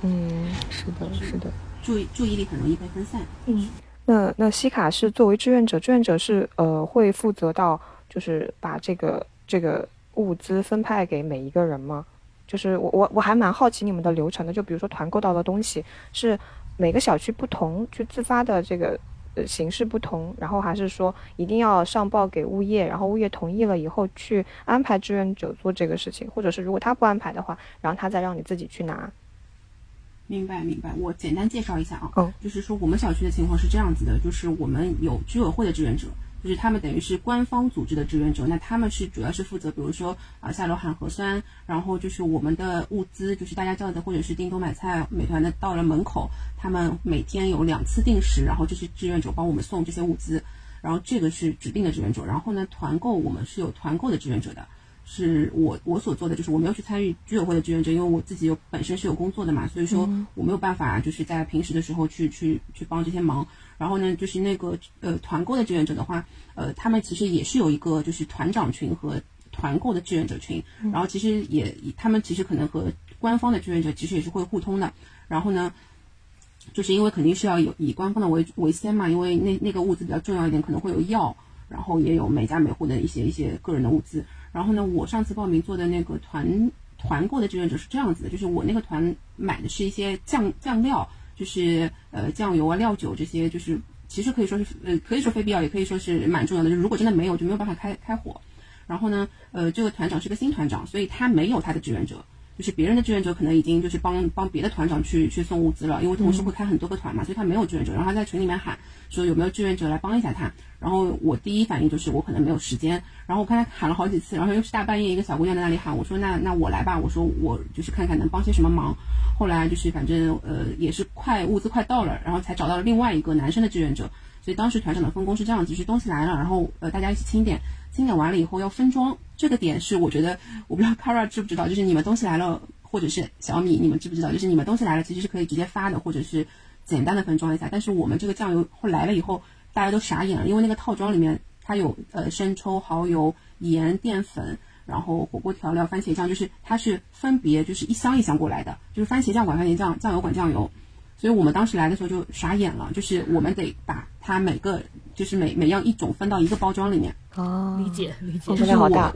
嗯，是的，是的，注意注意力很容易被分散。嗯，那那西卡是作为志愿者，志愿者是呃会负责到就是把这个。这个物资分派给每一个人吗？就是我我我还蛮好奇你们的流程的。就比如说团购到的东西是每个小区不同去自发的这个呃形式不同，然后还是说一定要上报给物业，然后物业同意了以后去安排志愿者做这个事情，或者是如果他不安排的话，然后他再让你自己去拿。明白明白，我简单介绍一下啊，嗯，就是说我们小区的情况是这样子的，就是我们有居委会的志愿者。就是他们等于是官方组织的志愿者，那他们是主要是负责，比如说啊下楼喊核酸，然后就是我们的物资，就是大家叫的或者是叮咚买菜、美团的到了门口，他们每天有两次定时，然后这些志愿者帮我们送这些物资，然后这个是指定的志愿者，然后呢团购我们是有团购的志愿者的，是我我所做的就是我没有去参与居委会的志愿者，因为我自己有本身是有工作的嘛，所以说我没有办法就是在平时的时候去去去帮这些忙。然后呢，就是那个呃团购的志愿者的话，呃，他们其实也是有一个就是团长群和团购的志愿者群，然后其实也他们其实可能和官方的志愿者其实也是会互通的。然后呢，就是因为肯定是要有以官方的为为先嘛，因为那那个物资比较重要一点，可能会有药，然后也有每家每户的一些一些个人的物资。然后呢，我上次报名做的那个团团购的志愿者是这样子的，就是我那个团买的是一些酱酱料。就是呃酱油啊料酒这些，就是其实可以说是呃可以说非必要，也可以说是蛮重要的。就是如果真的没有，就没有办法开开火。然后呢，呃这个团长是个新团长，所以他没有他的志愿者，就是别人的志愿者可能已经就是帮帮别的团长去去送物资了，因为同时会开很多个团嘛，所以他没有志愿者，然后他在群里面喊说有没有志愿者来帮一下他，然后我第一反应就是我可能没有时间，然后我看他喊了好几次，然后又是大半夜一个小姑娘在那里喊，我说那那我来吧，我说我就是看看能帮些什么忙，后来就是反正呃也是快物资快到了，然后才找到了另外一个男生的志愿者，所以当时团长的分工是这样子，就是东西来了，然后呃大家一起清点。清点完了以后要分装，这个点是我觉得我不知道 Kara 知不知道，就是你们东西来了，或者是小米，你们知不知道？就是你们东西来了，其实是可以直接发的，或者是简单的分装一下。但是我们这个酱油后来了以后，大家都傻眼了，因为那个套装里面它有呃生抽、蚝油、盐、淀粉，然后火锅调料、番茄酱，就是它是分别就是一箱一箱过来的，就是番茄酱管番茄酱，酱油管酱油。所以我们当时来的时候就傻眼了，就是我们得把它每个就是每每样一种分到一个包装里面。哦，理解理解，就是好大。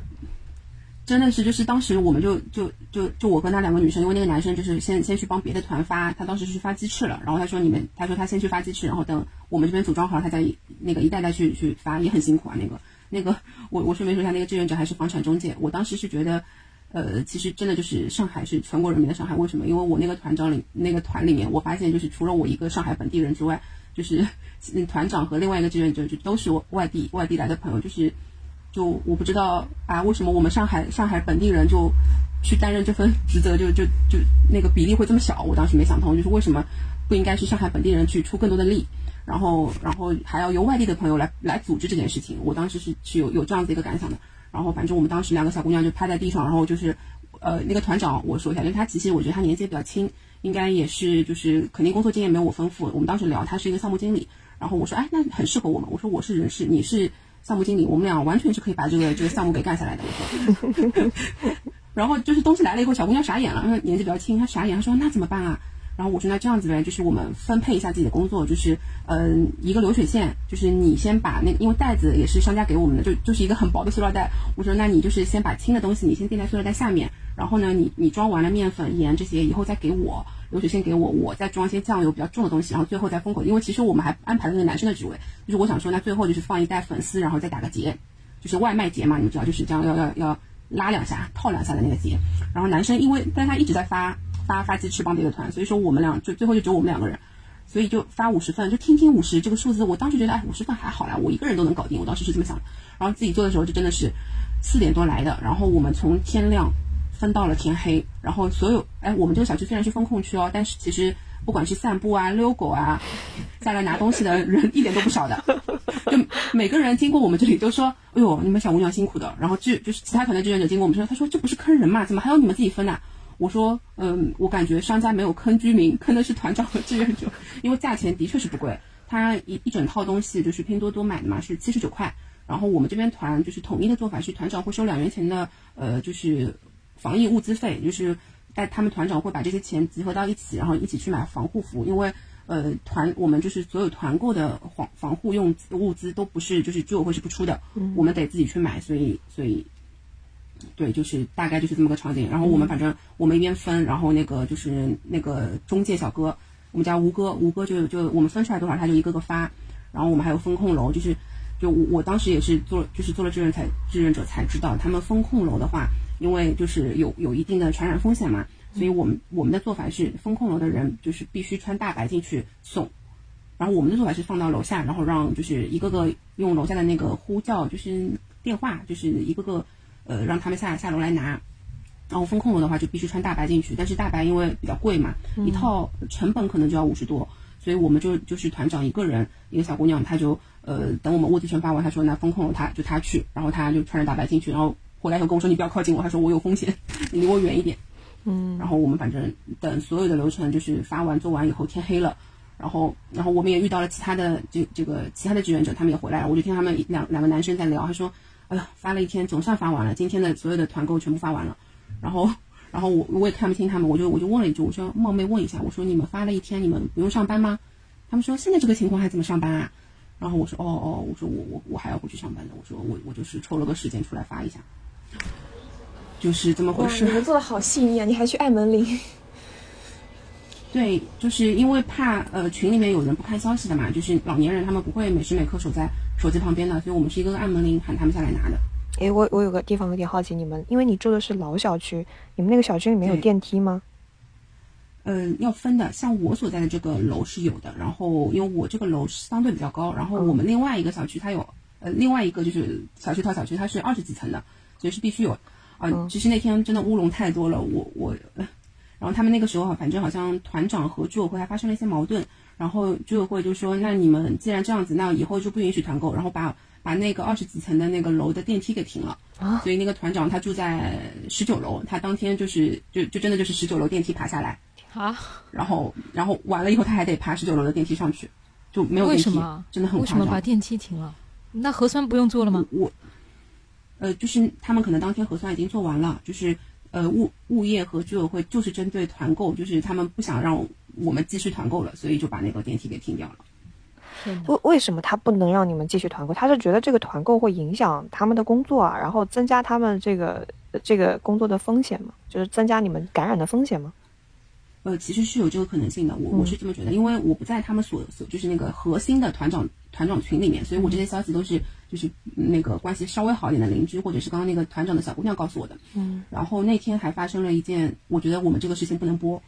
真的是，就是当时我们就就就就我跟那两个女生，因为那个男生就是先先去帮别的团发，他当时是发鸡翅了，然后他说你们，他说他先去发鸡翅，然后等我们这边组装好了，他再那个一袋袋去去发，也很辛苦啊。那个那个我我顺便说一下，那个志愿者还是房产中介。我当时是觉得。呃，其实真的就是上海是全国人民的上海，为什么？因为我那个团长里那个团里面，我发现就是除了我一个上海本地人之外，就是 团长和另外一个志愿者就都是外地外地来的朋友，就是就我不知道啊，为什么我们上海上海本地人就去担任这份职责，就就就那个比例会这么小？我当时没想通，就是为什么不应该是上海本地人去出更多的力，然后然后还要由外地的朋友来来组织这件事情？我当时是是有有这样子一个感想的。然后反正我们当时两个小姑娘就趴在地上，然后就是，呃，那个团长我说一下，因为他其实我觉得他年纪也比较轻，应该也是就是肯定工作经验没有我丰富。我们当时聊，他是一个项目经理，然后我说，哎，那很适合我们。我说我是人事，你是项目经理，我们俩完全是可以把这个这个项目给干下来的。我说，然后就是东西来了以后，小姑娘傻眼了，因为年纪比较轻，她傻眼，她说那怎么办啊？然后我说那这样子呗，就是我们分配一下自己的工作，就是嗯一个流水线，就是你先把那因为袋子也是商家给我们的，就就是一个很薄的塑料袋。我说那你就是先把轻的东西你先垫在塑料袋下面，然后呢你你装完了面粉盐这些以后再给我流水线给我，我再装一些酱油比较重的东西，然后最后再封口。因为其实我们还安排了那个男生的职位，就是我想说那最后就是放一袋粉丝，然后再打个结，就是外卖结嘛，你们知道就是这样要要要拉两下套两下的那个结。然后男生因为但他一直在发。发发鸡翅帮别的团，所以说我们俩就最后就只有我们两个人，所以就发五十份，就听听五十这个数字，我当时觉得哎五十份还好啦，我一个人都能搞定，我当时是这么想的。然后自己做的时候就真的是四点多来的，然后我们从天亮分到了天黑，然后所有哎我们这个小区虽然是风控区哦，但是其实不管是散步啊、遛狗啊、下来拿东西的人一点都不少的，就每个人经过我们这里都说哎呦你们小姑娘辛苦的，然后就就是其他团的志愿者经过我们说，他说这不是坑人嘛，怎么还有你们自己分呢？我说，嗯，我感觉商家没有坑居民，坑的是团长和志愿者，因为价钱的确是不贵。他一一整套东西就是拼多多买的嘛，是七十九块。然后我们这边团就是统一的做法是，团长会收两元钱的，呃，就是防疫物资费，就是带他们团长会把这些钱集合到一起，然后一起去买防护服。因为，呃，团我们就是所有团购的防防护用物资都不是就是居委会是不出的，我们得自己去买，所以所以。对，就是大概就是这么个场景。然后我们反正我们一边分，然后那个就是那个中介小哥，我们家吴哥，吴哥就就我们分出来多少，他就一个个发。然后我们还有风控楼，就是就我我当时也是做，就是做了志愿才志愿者才知道，他们风控楼的话，因为就是有有一定的传染风险嘛，所以我们我们的做法是风控楼的人就是必须穿大白进去送。然后我们的做法是放到楼下，然后让就是一个个用楼下的那个呼叫，就是电话，就是一个个。呃，让他们下下楼来拿，然后风控楼的话就必须穿大白进去，但是大白因为比较贵嘛，一套成本可能就要五十多，所以我们就就是团长一个人，一个小姑娘，她就呃等我们物资全发完，她说那风控楼她就她去，然后她就穿着大白进去，然后回来以后跟我说你不要靠近我，她说我有风险，你离我远一点，嗯，然后我们反正等所有的流程就是发完做完以后天黑了，然后然后我们也遇到了其他的这这个其他的志愿者，他们也回来了，我就听他们两两个男生在聊，他说。哎呀，发了一天，总算发完了。今天的所有的团购全部发完了，然后，然后我我也看不清他们，我就我就问了一句，我说冒昧问一下，我说你们发了一天，你们不用上班吗？他们说现在这个情况还怎么上班啊？然后我说哦哦，我说我我我还要回去上班的，我说我我就是抽了个时间出来发一下，就是这么回事。你们做的好细腻啊！你还去按门铃？对，就是因为怕呃群里面有人不看消息的嘛，就是老年人他们不会每时每刻守在。手机旁边的，所以我们是一个个按门铃喊他们下来拿的。诶，我我有个地方有点好奇，你们因为你住的是老小区，你们那个小区里面有电梯吗？嗯，要分的。像我所在的这个楼是有的，然后因为我这个楼相对比较高，然后我们另外一个小区它有，呃，另外一个就是小区套小区它是二十几层的，所以是必须有。啊、嗯其实那天真的乌龙太多了，我我，呃然后他们那个时候反正好像团长和居委会还发生了一些矛盾，然后居委会就说，那你们既然这样子，那以后就不允许团购，然后把把那个二十几层的那个楼的电梯给停了。啊所以那个团长他住在十九楼，他当天就是就就真的就是十九楼电梯爬下来。啊？然后然后完了以后他还得爬十九楼的电梯上去，就没有为电梯，什么？真的很为夸张。什么把电梯停了？那核酸不用做了吗？我，呃，就是他们可能当天核酸已经做完了，就是呃物物业和居委会就是针对团购，就是他们不想让我们继续团购了，所以就把那个电梯给停掉了。为为什么他不能让你们继续团购？他是觉得这个团购会影响他们的工作啊，然后增加他们这个呃这个工作的风险嘛？就是增加你们感染的风险吗？呃，其实是有这个可能性的，我我是这么觉得，因为我不在他们所所就是那个核心的团长团长群里面，所以我这些消息都是就是那个关系稍微好一点的邻居，或者是刚刚那个团长的小姑娘告诉我的。嗯，然后那天还发生了一件，我觉得我们这个事情不能播，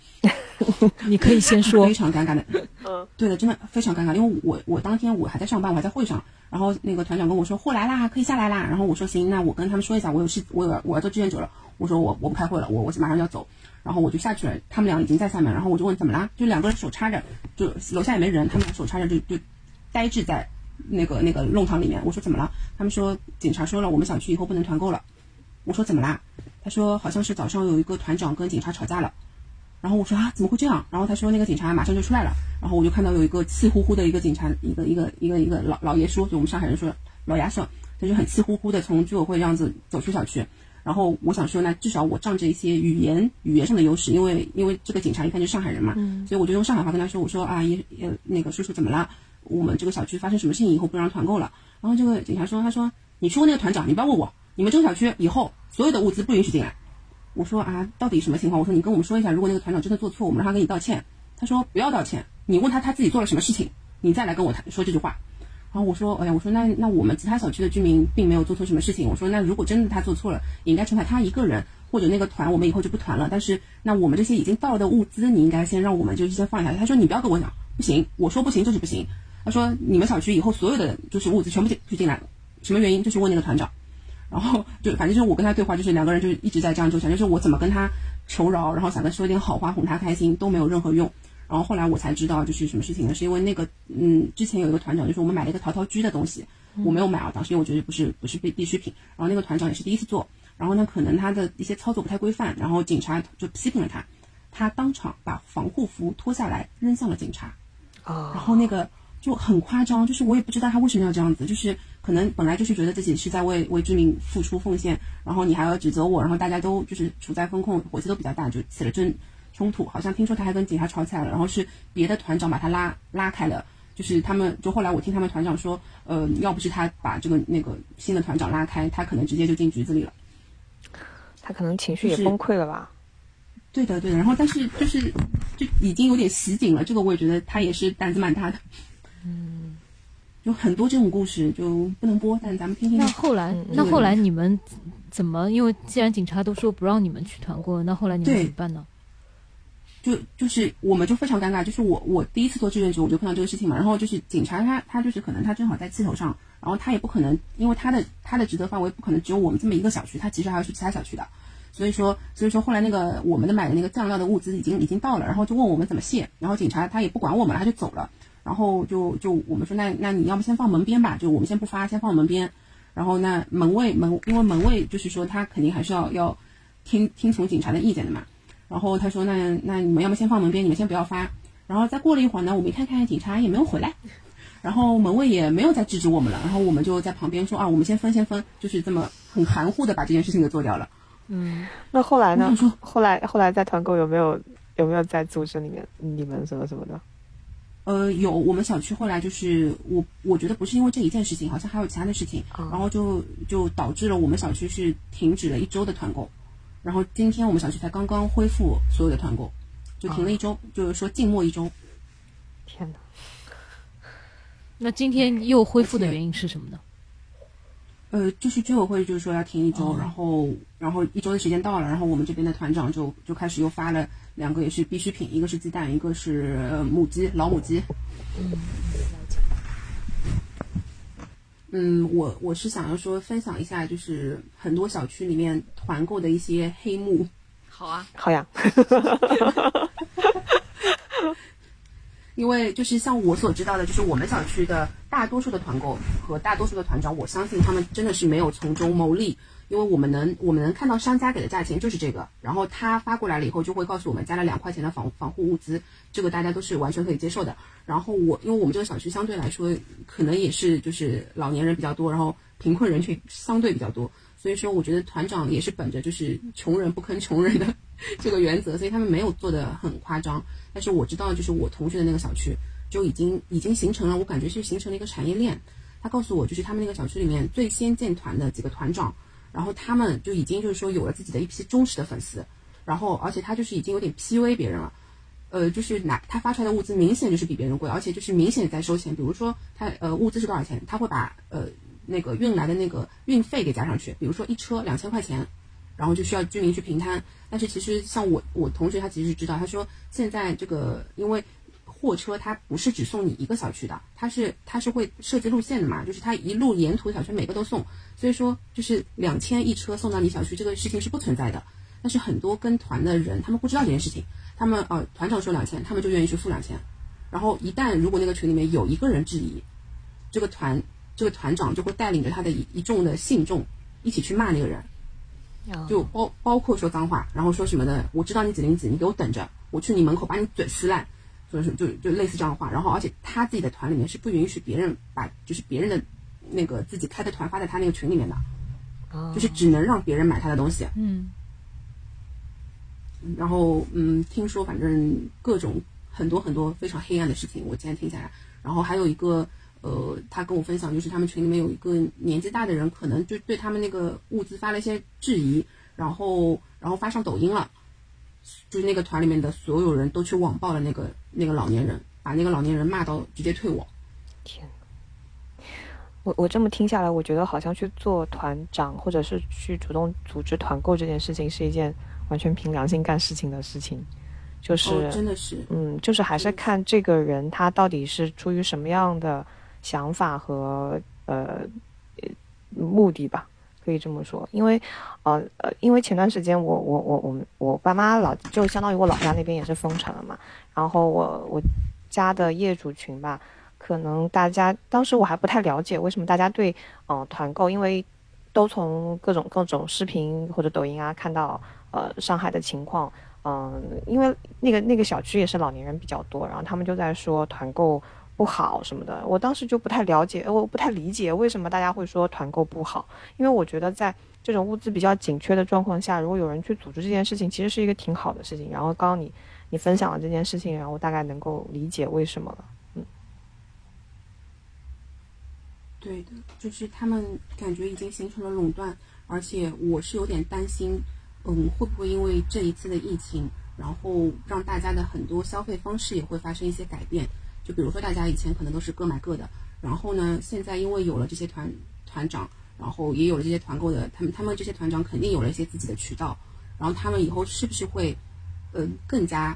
你可以先说。非。常尴尬的。嗯，对的，真的非常尴尬，因为我我当天我还在上班，我还在会上，然后那个团长跟我说货来啦，可以下来啦，然后我说行，那我跟他们说一下，我有事，我有我要做志愿者了，我说我我不开会了，我我马上就要走，然后我就下去了，他们俩已经在下面，然后我就问怎么啦，就两个人手插着，就楼下也没人，他们俩手插着就就呆滞在那个那个弄堂里面，我说怎么了？他们说警察说了，我们小区以后不能团购了，我说怎么啦？他说好像是早上有一个团长跟警察吵架了。然后我说啊，怎么会这样？然后他说那个警察马上就出来了，然后我就看到有一个气呼呼的一个警察，一个一个一个一个老老爷叔，就我们上海人说老牙说，他就很气呼呼的从居委会这样子走出小区。然后我想说，那至少我仗着一些语言语言上的优势，因为因为这个警察一看就是上海人嘛，所以我就用上海话跟他说，我说啊，也也那个叔叔怎么了？我们这个小区发生什么事情以后不让团购了？然后这个警察说，他说你去问那个团长，你不要问我，你们这个小区以后所有的物资不允许进来。我说啊，到底什么情况？我说你跟我们说一下，如果那个团长真的做错，我们让他给你道歉。他说不要道歉，你问他他自己做了什么事情，你再来跟我谈说这句话。然后我说，哎呀，我说那那我们其他小区的居民并没有做错什么事情。我说那如果真的他做错了，也应该惩罚他一个人，或者那个团我们以后就不团了。但是那我们这些已经到了的物资，你应该先让我们就是先放下来。他说你不要跟我讲，不行，我说不行就是不行。他说你们小区以后所有的就是物资全部进就进来了，什么原因？就是问那个团长。然后 就反正就是我跟他对话，就是两个人就一直在这样纠缠，就是我怎么跟他求饶，然后想跟他说点好话哄他开心都没有任何用。然后后来我才知道就是什么事情呢？是因为那个嗯，之前有一个团长，就是我们买了一个淘淘居的东西，我没有买啊，当时因为我觉得不是不是必必需品。然后那个团长也是第一次做，然后呢可能他的一些操作不太规范，然后警察就批评了他，他当场把防护服脱下来扔向了警察。啊、然后那个就很夸张，就是我也不知道他为什么要这样子，就是可能本来就是觉得自己是在为为居民付出奉献，然后你还要指责我，然后大家都就是处在风控，火气都比较大，就起了争冲突。好像听说他还跟警察吵起来了，然后是别的团长把他拉拉开了。就是他们，就后来我听他们团长说，呃，要不是他把这个那个新的团长拉开，他可能直接就进局子里了。他可能情绪也是崩溃了吧？对的，对的。然后但是就是就已经有点袭警了，这个我也觉得他也是胆子蛮大的。嗯，有很多这种故事就不能播，但咱们听听那。后来嗯，那后来你们怎么？因为既然警察都说不让你们去团购，那后来你们怎么办呢？就就是我们就非常尴尬，就是我我第一次做志愿者，我就碰到这个事情嘛。然后就是警察他他就是可能他正好在气头上，然后他也不可能，因为他的他的职责范围不可能只有我们这么一个小区，他其实还要去其他小区的。所以说所以说后来那个我们的买的那个酱料的物资已经已经到了，然后就问我们怎么卸，然后警察他也不管我们了，他就走了。然后就就我们说那那你要不先放门边吧，就我们先不发，先放门边。然后那门卫门因为门卫就是说他肯定还是要要听听从警察的意见的嘛。然后他说那那你们要么先放门边，你们先不要发。然后再过了一会儿呢，我们一看看警察也没有回来，然后门卫也没有再制止我们了。然后我们就在旁边说啊，我们先分先分，就是这么很含糊的把这件事情给做掉了。嗯，那后来呢？后来后来在团购有没有有没有在组织里面你们什么什么的？呃，有我们小区后来就是我，我觉得不是因为这一件事情，好像还有其他的事情，哦然后就就导致了我们小区是停止了一周的团购，然后今天我们小区才刚刚恢复所有的团购，就停了一周，就是说静默一周。天哪！那今天又恢复的原因是什么呢？呃，就是居委会就是说要停一周，然后然后一周的时间到了，然后我们这边的团长就就开始又发了两个也是必需品，一个是鸡蛋，一个是母鸡，老母鸡。嗯，嗯，我我是想要说分享一下，就是很多小区里面团购的一些黑幕。好啊，好呀。因为就是像我所知道的，就是我们小区的大多数的团购和大多数的团长，我相信他们真的是没有从中牟利，因为我们能我们能看到商家给的价钱就是这个，然后他发过来了以后就会告诉我们加了两块钱的防防护物资，这个大家都是完全可以接受的。然后我因为我们这个小区相对来说可能也是就是老年人比较多，然后贫困人群相对比较多，所以说我觉得团长也是本着就是穷人不坑穷人的这个原则，所以他们没有做的很夸张。但是我知道，就是我同学的那个小区就已经已经形成了，我感觉是形成了一个产业链。他告诉我，就是他们那个小区里面最先建团的几个团长，然后他们就已经就是说有了自己的一批忠实的粉丝，然后而且他就是已经有点 PUA 别人了，呃，就是拿他发出来的物资明显就是比别人贵，而且就是明显在收钱。比如说他呃物资是多少钱，他会把呃那个运来的那个运费给加上去，比如说一车两千块钱。然后就需要居民去平摊，但是其实像我我同学他其实知道，他说现在这个因为货车它不是只送你一个小区的，它是它是会设计路线的嘛，就是它一路沿途小区每个都送，所以说就是两千一车送到你小区这个事情是不存在的。但是很多跟团的人他们不知道这件事情，他们呃团长说两千，他们就愿意去付两千，然后一旦如果那个群里面有一个人质疑，这个团这个团长就会带领着他的一一众的信众一起去骂那个人。就包包括说脏话，然后说什么的，我知道你几零几，你给我等着，我去你门口把你嘴撕烂，就是就就类似这样的话。然后而且他自己的团里面是不允许别人把就是别人的那个自己开的团发在他那个群里面的，就是只能让别人买他的东西。嗯。然后嗯，听说反正各种很多很多非常黑暗的事情，我今天听下来，然后还有一个。呃，他跟我分享，就是他们群里面有一个年纪大的人，可能就对他们那个物资发了一些质疑，然后然后发上抖音了，就是那个团里面的所有人都去网暴了那个那个老年人，把那个老年人骂到直接退网。天，我我这么听下来，我觉得好像去做团长或者是去主动组织团购这件事情，是一件完全凭良心干事情的事情。就是真的是，嗯，就是还是看这个人他到底是出于什么样的。想法和呃目的吧，可以这么说，因为呃呃，因为前段时间我我我我我爸妈老就相当于我老家那边也是封城了嘛，然后我我家的业主群吧，可能大家当时我还不太了解为什么大家对嗯团购，因为都从各种各种视频或者抖音啊看到呃上海的情况，嗯，因为那个那个小区也是老年人比较多，然后他们就在说团购。不好什么的，我当时就不太了解，我不太理解为什么大家会说团购不好，因为我觉得在这种物资比较紧缺的状况下，如果有人去组织这件事情，其实是一个挺好的事情。然后刚刚你你分享了这件事情，然后我大概能够理解为什么了。嗯，对的，就是他们感觉已经形成了垄断，而且我是有点担心，嗯，会不会因为这一次的疫情，然后让大家的很多消费方式也会发生一些改变。就比如说，大家以前可能都是各买各的，然后呢，现在因为有了这些团团长，然后也有了这些团购的，他们他们这些团长肯定有了一些自己的渠道，然后他们以后是不是会，嗯，更加，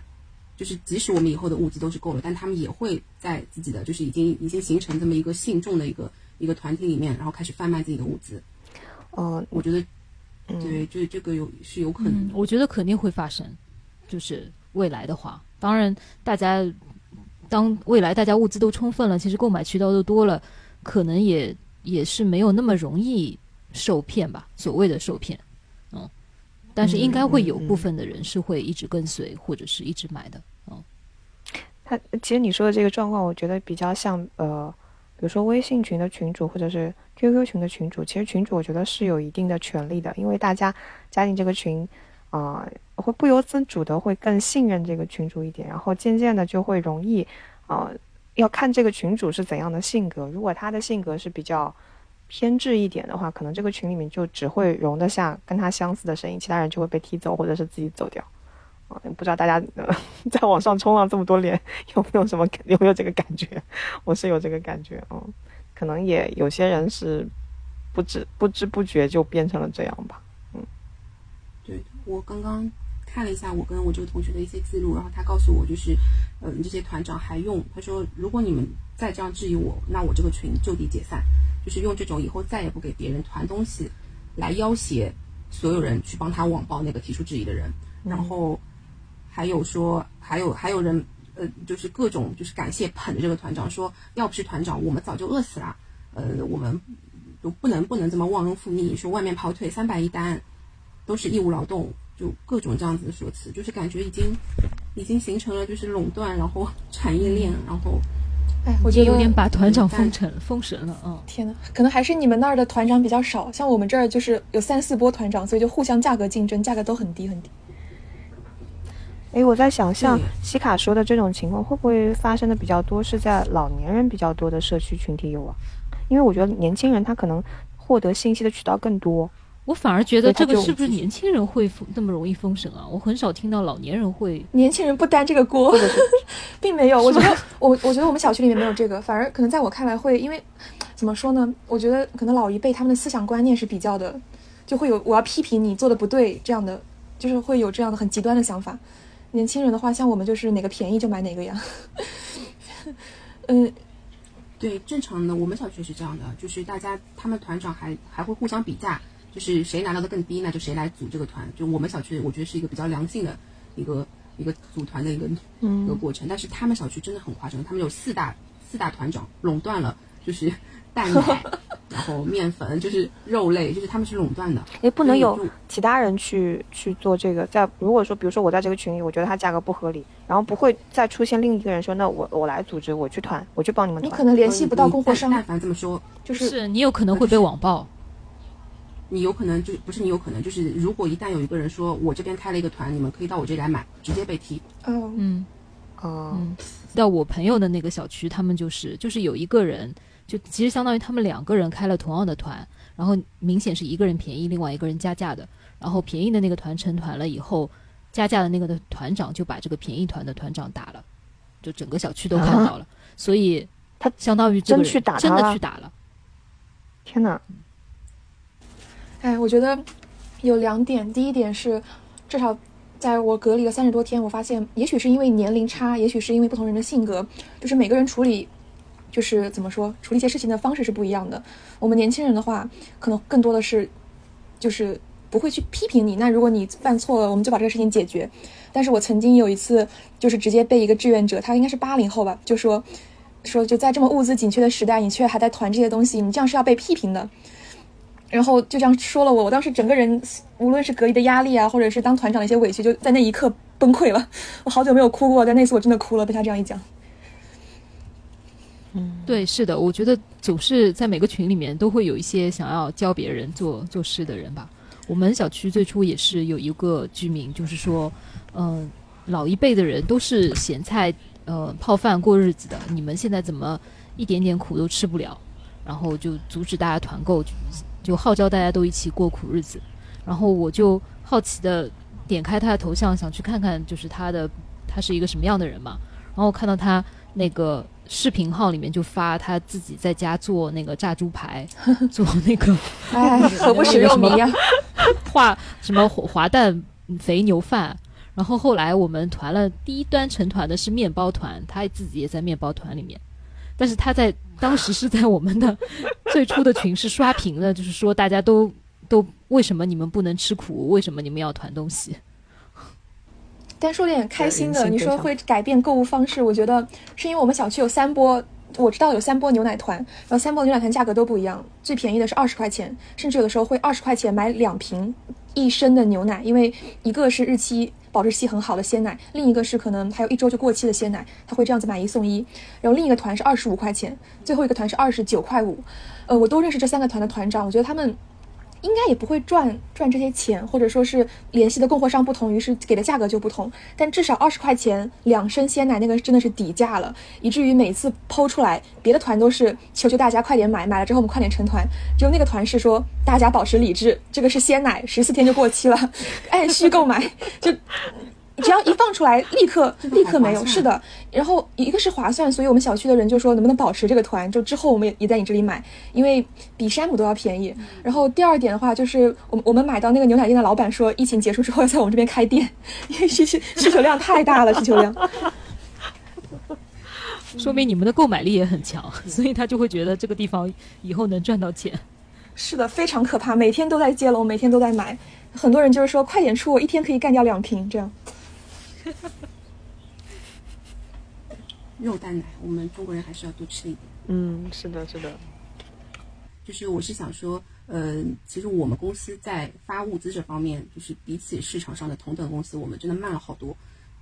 就是即使我们以后的物资都是够了，但他们也会在自己的就是已经已经形成这么一个信众的一个一个团体里面，然后开始贩卖自己的物资。呃，我觉得，对，就这个有是有可能，我觉得肯定会发生，就是未来的话，当然大家。当未来大家物资都充分了，其实购买渠道都多了，可能也也是没有那么容易受骗吧。所谓的受骗，嗯，但是应该会有部分的人是会一直跟随或者是一直买的，嗯。他其实你说的这个状况，我觉得比较像呃，比如说微信群的群主或者是 QQ 群的群主，其实群主我觉得是有一定的权利的，因为大家加进这个群。啊，会不由自主的会更信任这个群主一点，然后渐渐的就会容易，啊，要看这个群主是怎样的性格。如果他的性格是比较偏执一点的话，可能这个群里面就只会容得下跟他相似的声音，其他人就会被踢走或者是自己走掉。啊，不知道大家 在网上冲浪这么多年，有没有什么有没有这个感觉？我是有这个感觉，嗯，可能也有些人是不知不知不觉就变成了这样吧。对我刚刚看了一下我跟我这个同学的一些记录，然后他告诉我就是，嗯、这些团长还用他说，如果你们再这样质疑我，那我这个群就地解散，就是用这种以后再也不给别人团东西来要挟所有人去帮他网暴那个提出质疑的人，然后还有说还有还有人呃就是各种就是感谢捧着这个团长说，要不是团长，我们早就饿死了，呃我们就不能不能这么忘恩负义，说外面跑腿三百一单。都是义务劳动，就各种这样子的说辞，就是感觉已经已经形成了就是垄断，然后 产业链，然后哎，我觉得有点把团长封成封神了，嗯。天呐，可能还是你们那儿的团长比较少，像我们这儿就是有三四波团长，所以就互相价格竞争，价格都很低很低。哎，我在想，像西卡说的这种情况，会不会发生的比较多是在老年人比较多的社区群体有啊？因为我觉得年轻人他可能获得信息的渠道更多。我反而觉得这个是不是年轻人会封那么容易封神啊？我很少听到老年人会。年轻人不担这个锅，并没有。我觉得 我我觉得我们小区里面没有这个，反而可能在我看来会，因为怎么说呢？我觉得可能老一辈他们的思想观念是比较的，就会有我要批评你做的不对这样的，就是会有这样的很极端的想法。年轻人的话，像我们就是哪个便宜就买哪个呀。嗯，对正常的我们小区是这样的，就是大家他们团长还还会互相比价，就是谁拿到的更低，那就谁来组这个团。就我们小区，我觉得是一个比较良性的一个一个组团的一个、一个过程。但是他们小区真的很夸张，他们有四大四大团长垄断了，就是蛋奶，然后面粉，就是肉类，就是他们是垄断的。也，不能有其他人去去做这个。在如果说，比如说我在这个群里，我觉得它价格不合理，然后不会再出现另一个人说，那我我来组织，我去团，我去帮你们团。你可能联系不到供货商，但但凡这么说，就是是你有可能会被网暴。你有可能就不是你有可能，就是如果一旦有一个人说我这边开了一个团，你们可以到我这里来买，直接被踢。哦，嗯，哦，嗯，到我朋友的那个小区，他们就是就是有一个人，就其实相当于他们两个人开了同样的团，然后明显是一个人便宜，另外一个人加价的，然后便宜的那个团成团了以后，加价的那个的团长就把这个便宜团的团长打了，就整个小区都看到了，所以他相当于真去打他真的去打了。天哪！哎，我觉得有两点，第一点是，至少在我隔离了三十多天，我发现，也许是因为年龄差，也许是因为不同人的性格，就是每个人处理，就是怎么说，处理一些事情的方式是不一样的。我们年轻人的话，可能更多的是，就是不会去批评你。那如果你犯错了，我们就把这个事情解决。但是我曾经有一次，就是直接被一个志愿者，他应该是八零后吧，就说说就在这么物资紧缺的时代，你却还在团这些东西，你这样是要被批评的。然后就这样说了我，我当时整个人无论是隔离的压力啊，或者是当团长的一些委屈，就在那一刻崩溃了。我好久没有哭过，但那次我真的哭了，被他这样一讲。嗯对，是的，我觉得总是在每个群里面都会有一些想要教别人做做事的人吧。我们小区最初也是有一个居民，就是说，嗯、老一辈的人都是咸菜呃泡饭过日子的，你们现在怎么一点点苦都吃不了？然后就阻止大家团购，就就号召大家都一起过苦日子。然后我就好奇的点开他的头像，想去看看就是他的他是一个什么样的人嘛。然后我看到他那个视频号里面就发他自己在家做那个炸猪排，做那个哎，何不食肉糜呀？化什么滑滑蛋肥牛饭。然后后来我们团了第一端成团的是面包团，他自己也在面包团里面，但是他在当时是在我们的 最初的群是刷屏的，就是说大家都都为什么你们不能吃苦，为什么你们要团东西？但说点开心的，你说会改变购物方式，我觉得是因为我们小区有三波，我知道有三波牛奶团，然后三波牛奶团价格都不一样，最便宜的是二十块钱，甚至有的时候会二十块钱买两瓶一升的牛奶，因为一个是日期保质期很好的鲜奶，另一个是可能还有一周就过期的鲜奶，他会这样子买一送一。然后另一个团是二十五块钱，最后一个团是二十九块五。呃，我都认识这三个团的团长，我觉得他们应该也不会赚赚这些钱，或者说是联系的供货商不同，于是给的价格就不同。但至少二十块钱两升鲜奶，那个真的是底价了，以至于每次剖出来，别的团都是求求大家快点买，买了之后我们快点成团，只有那个团是说大家保持理智，这个是鲜奶，十四天就过期了，按需购买，就只要一放出来，立刻立刻没有。是的，然后一个是划算，所以我们小区的人就说能不能保持这个团，就之后我们也也在你这里买，因为比山姆都要便宜。然后第二点的话，就是我们我们买到那个牛奶店的老板说，疫情结束之后要在我们这边开店，因为需求需求量太大了，需求量。说明你们的购买力也很强，所以他就会觉得这个地方以后能赚到钱。是的，非常可怕，每天都在接龙，每天都在买。很多人就是说，快点出，我一天可以干掉两瓶这样。肉蛋奶，我们中国人还是要多吃一点。嗯，是的，是的。就是我是想说，呃，其实我们公司在发物资这方面，就是比起市场上的同等公司，我们真的慢了好多。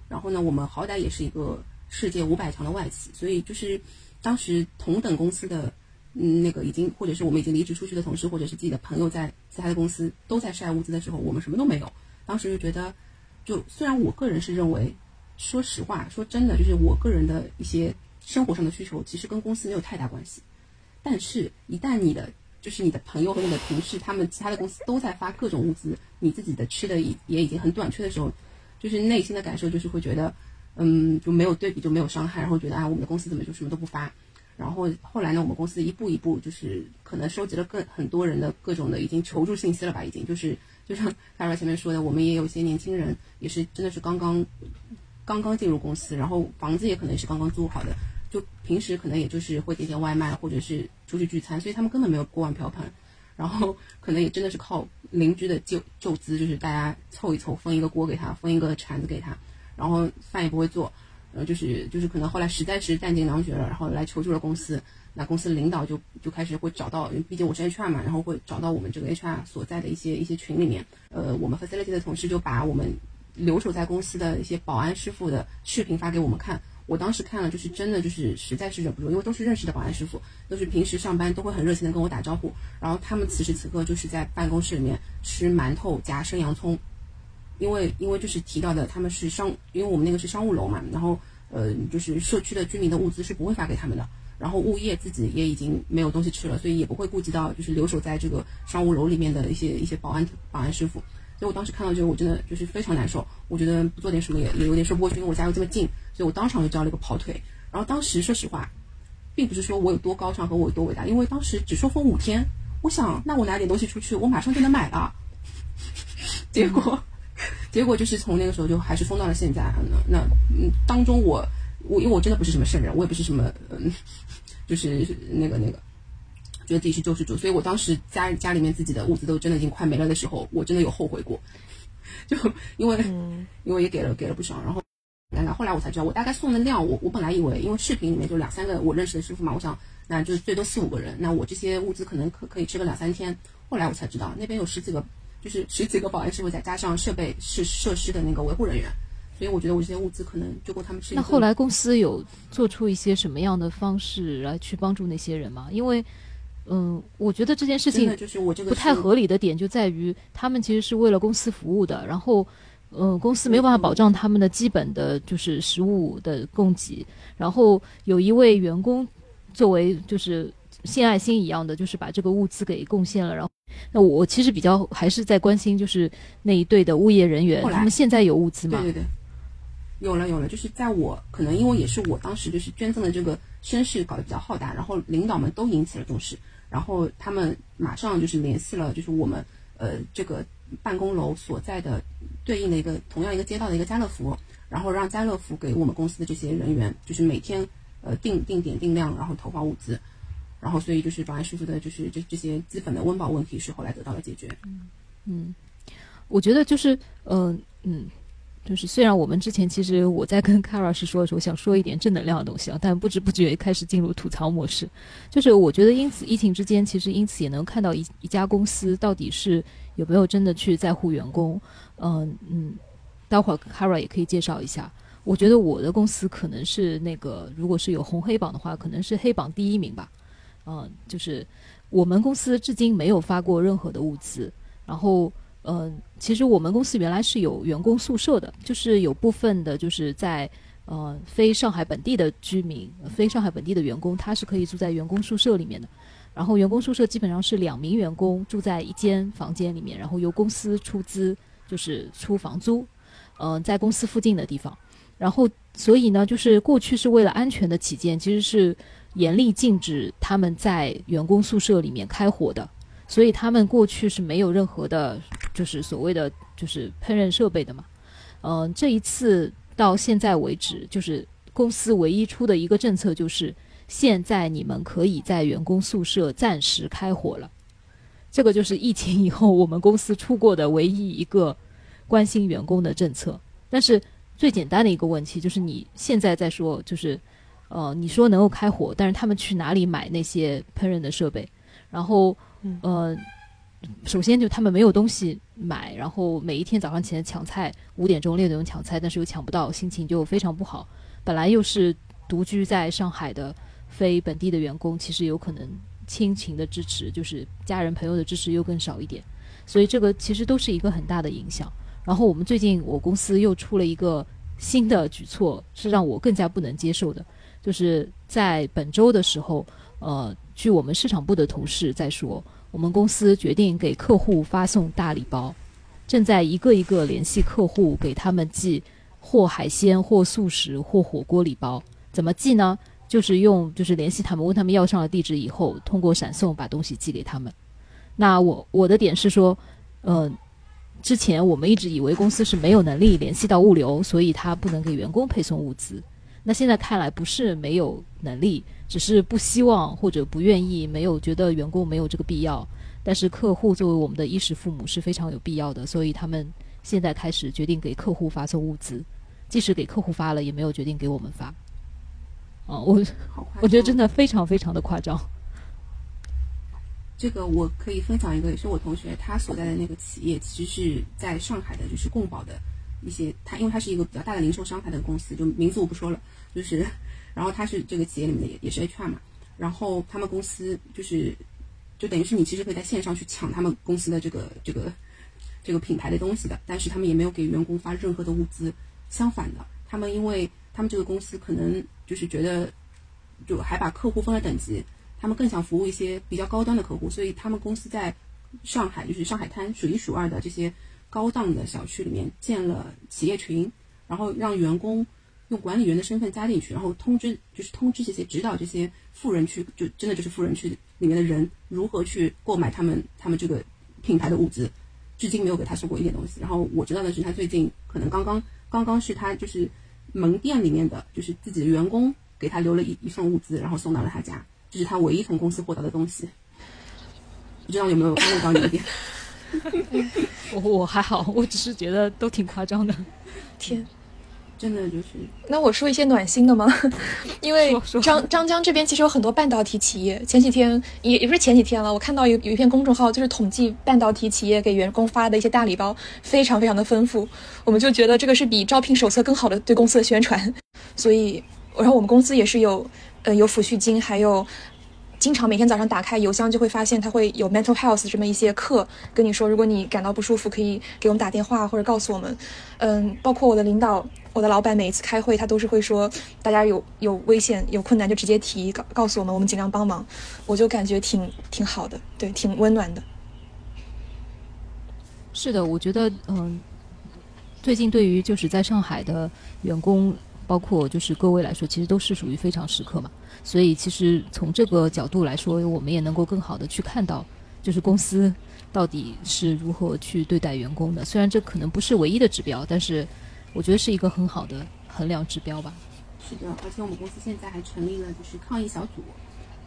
然后呢，我们好歹也是一个世界五百强的外企，所以就是当时同等公司的。嗯，那个已经或者是我们已经离职出去的同事，或者是自己的朋友，在其他的公司都在晒物资的时候，我们什么都没有。当时就觉得，就虽然我个人是认为，说实话，说真的，就是我个人的一些生活上的需求，其实跟公司没有太大关系。但是，一旦你的就是你的朋友和你的同事，他们其他的公司都在发各种物资，你自己的吃的也也已经很短缺的时候，就是内心的感受就是会觉得，嗯，就没有对比就没有伤害，然后觉得啊，我们的公司怎么就什么都不发。然后后来呢，我们公司一步一步就是可能收集了更很多人的各种的已经求助信息了吧，已经就是就像凯瑞前面说的，我们也有一些年轻人也是真的是刚刚刚刚进入公司，然后房子也可能是刚刚租好的，就平时可能也就是会点点外卖或者是出去聚餐，所以他们根本没有锅碗瓢盆，然后可能也真的是靠邻居的救救资，就是大家凑一凑分一个锅给他，分一个铲子给他，然后饭也不会做。然后就是就是可能后来实在是弹尽粮绝了，然后来求助了公司。那公司领导就就开始会找到，因为毕竟我是 HR 嘛，然后会找到我们这个 HR 所在的一些一些群里面。呃，我们 facility 的同事就把我们留守在公司的一些保安师傅的视频发给我们看。我当时看了，就是真的就是实在是忍不住，因为都是认识的保安师傅，都是平时上班都会很热情的跟我打招呼。然后他们此时此刻就是在办公室里面吃馒头夹生洋葱。因为因为就是提到的，他们是商，因为我们那个是商务楼嘛，然后呃，就是社区的居民的物资是不会发给他们的，然后物业自己也已经没有东西吃了，所以也不会顾及到就是留守在这个商务楼里面的一些一些保安保安师傅。所以我当时看到这个，我真的就是非常难受，我觉得不做点什么也也有点说不过去，因为我家又这么近，所以我当场就交了一个跑腿。然后当时说实话，并不是说我有多高尚和我有多伟大，因为当时只说封五天，我想那我拿点东西出去，我马上就能买了，结果。结果就是从那个时候就还是封到了现在。那那嗯，当中我我因为我真的不是什么圣人，我也不是什么嗯，就是那个那个，觉得自己是救世主，所以我当时家家里面自己的物资都真的已经快没了的时候，我真的有后悔过。就因为因为也给了给了不少，然后尴尬。后来我才知道，我大概送的量，我我本来以为，因为视频里面就两三个我认识的师傅嘛，我想那就是最多四五个人，那我这些物资可能可可以吃个两三天。后来我才知道，那边有十几个。就是十几个保安师傅，再加上设备是设施的那个维护人员，所以我觉得我这些物资可能就够他们吃。那后来公司有做出一些什么样的方式来去帮助那些人吗？因为，嗯，我觉得这件事情就是我这个不太合理的点就在于，他们其实是为了公司服务的，然后，嗯，公司没有办法保障他们的基本的就是食物的供给，然后有一位员工作为就是献爱心一样的，就是把这个物资给贡献了，然后。那我其实比较还是在关心，就是那一队的物业人员，他们现在有物资吗？对对对，有了有了，就是在我可能因为也是我当时就是捐赠的这个声势搞得比较浩大，然后领导们都引起了重视，然后他们马上就是联系了，就是我们呃这个办公楼所在的对应的一个同样一个街道的一个家乐福，然后让家乐福给我们公司的这些人员，就是每天呃定定点定量，然后投放物资。然后，所以就是保安叔叔的，就是这这些基本的温饱问题是后来得到了解决。嗯嗯，我觉得就是，嗯嗯，就是虽然我们之前其实我在跟 Kara 是说的时候，想说一点正能量的东西啊，但不知不觉开始进入吐槽模式。就是我觉得，因此疫情之间，其实因此也能看到一一家公司到底是有没有真的去在乎员工。嗯嗯，待会儿 Kara 也可以介绍一下。我觉得我的公司可能是那个，如果是有红黑榜的话，可能是黑榜第一名吧。嗯，就是我们公司至今没有发过任何的物资。然后，嗯，其实我们公司原来是有员工宿舍的，就是有部分的，就是在呃非上海本地的居民、非上海本地的员工，他是可以住在员工宿舍里面的。然后，员工宿舍基本上是两名员工住在一间房间里面，然后由公司出资，就是出房租。嗯，在公司附近的地方。然后，所以呢，就是过去是为了安全的起见，其实是严厉禁止他们在员工宿舍里面开火的。所以他们过去是没有任何的，就是所谓的就是烹饪设备的嘛。嗯，这一次到现在为止，就是公司唯一出的一个政策就是，现在你们可以在员工宿舍暂时开火了。这个就是疫情以后我们公司出过的唯一一个关心员工的政策。但是。最简单的一个问题就是，你现在在说，就是，呃，你说能够开火，但是他们去哪里买那些烹饪的设备？然后，呃，首先就他们没有东西买，然后每一天早上起来抢菜，五点钟六点钟抢菜，但是又抢不到，心情就非常不好。本来又是独居在上海的非本地的员工，其实有可能亲情的支持，就是家人朋友的支持又更少一点，所以这个其实都是一个很大的影响。然后我们最近我公司又出了一个新的举措，是让我更加不能接受的，就是在本周的时候，呃，据我们市场部的同事在说，我们公司决定给客户发送大礼包，正在一个一个联系客户，给他们寄或海鲜或素食或火锅礼包。怎么寄呢？就是用就是联系他们，问他们要上了地址以后，通过闪送把东西寄给他们。那我我的点是说，嗯。之前我们一直以为公司是没有能力联系到物流，所以他不能给员工配送物资。那现在看来不是没有能力，只是不希望或者不愿意，没有觉得员工没有这个必要。但是客户作为我们的衣食父母是非常有必要的，所以他们现在开始决定给客户发送物资，即使给客户发了，也没有决定给我们发。哦，我我觉得真的非常非常的夸张。这个我可以分享一个，也是我同学他所在的那个企业，其实是在上海的，就是共保的一些，他因为他是一个比较大的零售商他的公司，就名字我不说了，就是，然后他是这个企业里面的也也是 HR 嘛，然后他们公司就是，就等于是你其实可以在线上去抢他们公司的这个这个这个品牌的东西的，但是他们也没有给员工发任何的物资，相反的，他们因为他们这个公司可能就是觉得，就还把客户分了等级。他们更想服务一些比较高端的客户，所以他们公司在上海，就是上海滩数一数二的这些高档的小区里面建了企业群，然后让员工用管理员的身份加进去，然后通知，就是通知这些指导这些富人区，就真的就是富人区里面的人如何去购买他们他们这个品牌的物资，至今没有给他送过一点东西。然后我知道的是，他最近可能刚刚刚刚是他就是门店里面的就是自己的员工给他留了一一份物资，然后送到了他家。这是他唯一从公司获得的东西，不知道有没有安慰到你一点？我我还好，我只是觉得都挺夸张的。天，真的就是。那我说一些暖心的吗？因为张张江这边其实有很多半导体企业。前几天也也不是前几天了，我看到有有一篇公众号，就是统计半导体企业给员工发的一些大礼包，非常非常的丰富。我们就觉得这个是比招聘手册更好的对公司的宣传。所以，然后我们公司也是有。呃，有抚恤金，还有经常每天早上打开邮箱就会发现它会有 mental health 这么一些课，跟你说，如果你感到不舒服，可以给我们打电话或者告诉我们。嗯，包括我的领导，我的老板，每一次开会他都是会说，大家有有危险有困难就直接提告告诉我们，我们尽量帮忙。我就感觉挺挺好的，对，挺温暖的。是的，我觉得嗯，最近对于就是在上海的员工。包括就是各位来说，其实都是属于非常时刻嘛，所以其实从这个角度来说，我们也能够更好的去看到，就是公司到底是如何去对待员工的。虽然这可能不是唯一的指标，但是我觉得是一个很好的衡量指标吧。是的，而且我们公司现在还成立了就是抗疫小组，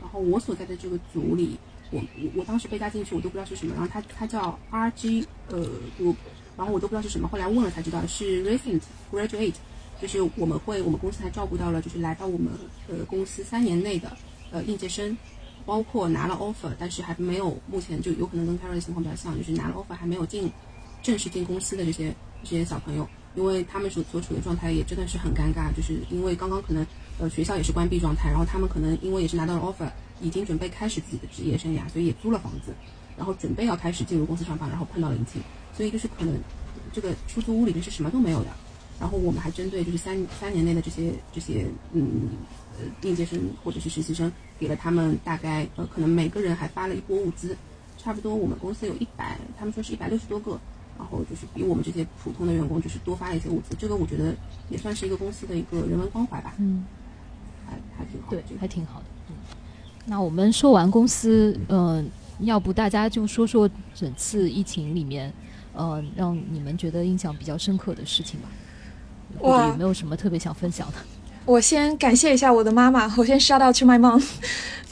然后我所在的这个组里，我我我当时被加进去，我都不知道是什么，然后它它叫 RG 呃 group，然后我都不知道是什么，后来问了才知道是 recent graduate。就是我们会，我们公司还照顾到了，就是来到我们呃公司三年内的呃应届生，包括拿了 offer，但是还没有，目前就有可能跟 Carrie 的情况比较像，就是拿了 offer 还没有进正式进公司的这些这些小朋友，因为他们所所处的状态也真的是很尴尬，就是因为刚刚可能呃学校也是关闭状态，然后他们可能因为也是拿到了 offer，已经准备开始自己的职业生涯，所以也租了房子，然后准备要开始进入公司上班，然后碰到了疫情，所以就是可能这个出租屋里面是什么都没有的。然后我们还针对就是三三年内的这些这些嗯呃应届生或者是实习生，给了他们大概呃可能每个人还发了一波物资，差不多我们公司有一百，他们说是一百六十多个然后就是比我们这些普通的员工就是多发了一些物资，这个我觉得也算是一个公司的一个人文关怀吧。嗯，还还挺好。对，还挺好的。嗯，那我们说完公司，嗯，要不大家就说说整次疫情里面，呃，让你们觉得印象比较深刻的事情吧，或者有没有什么特别想分享的？我先感谢一下我的妈妈，我先 shout out to my mom，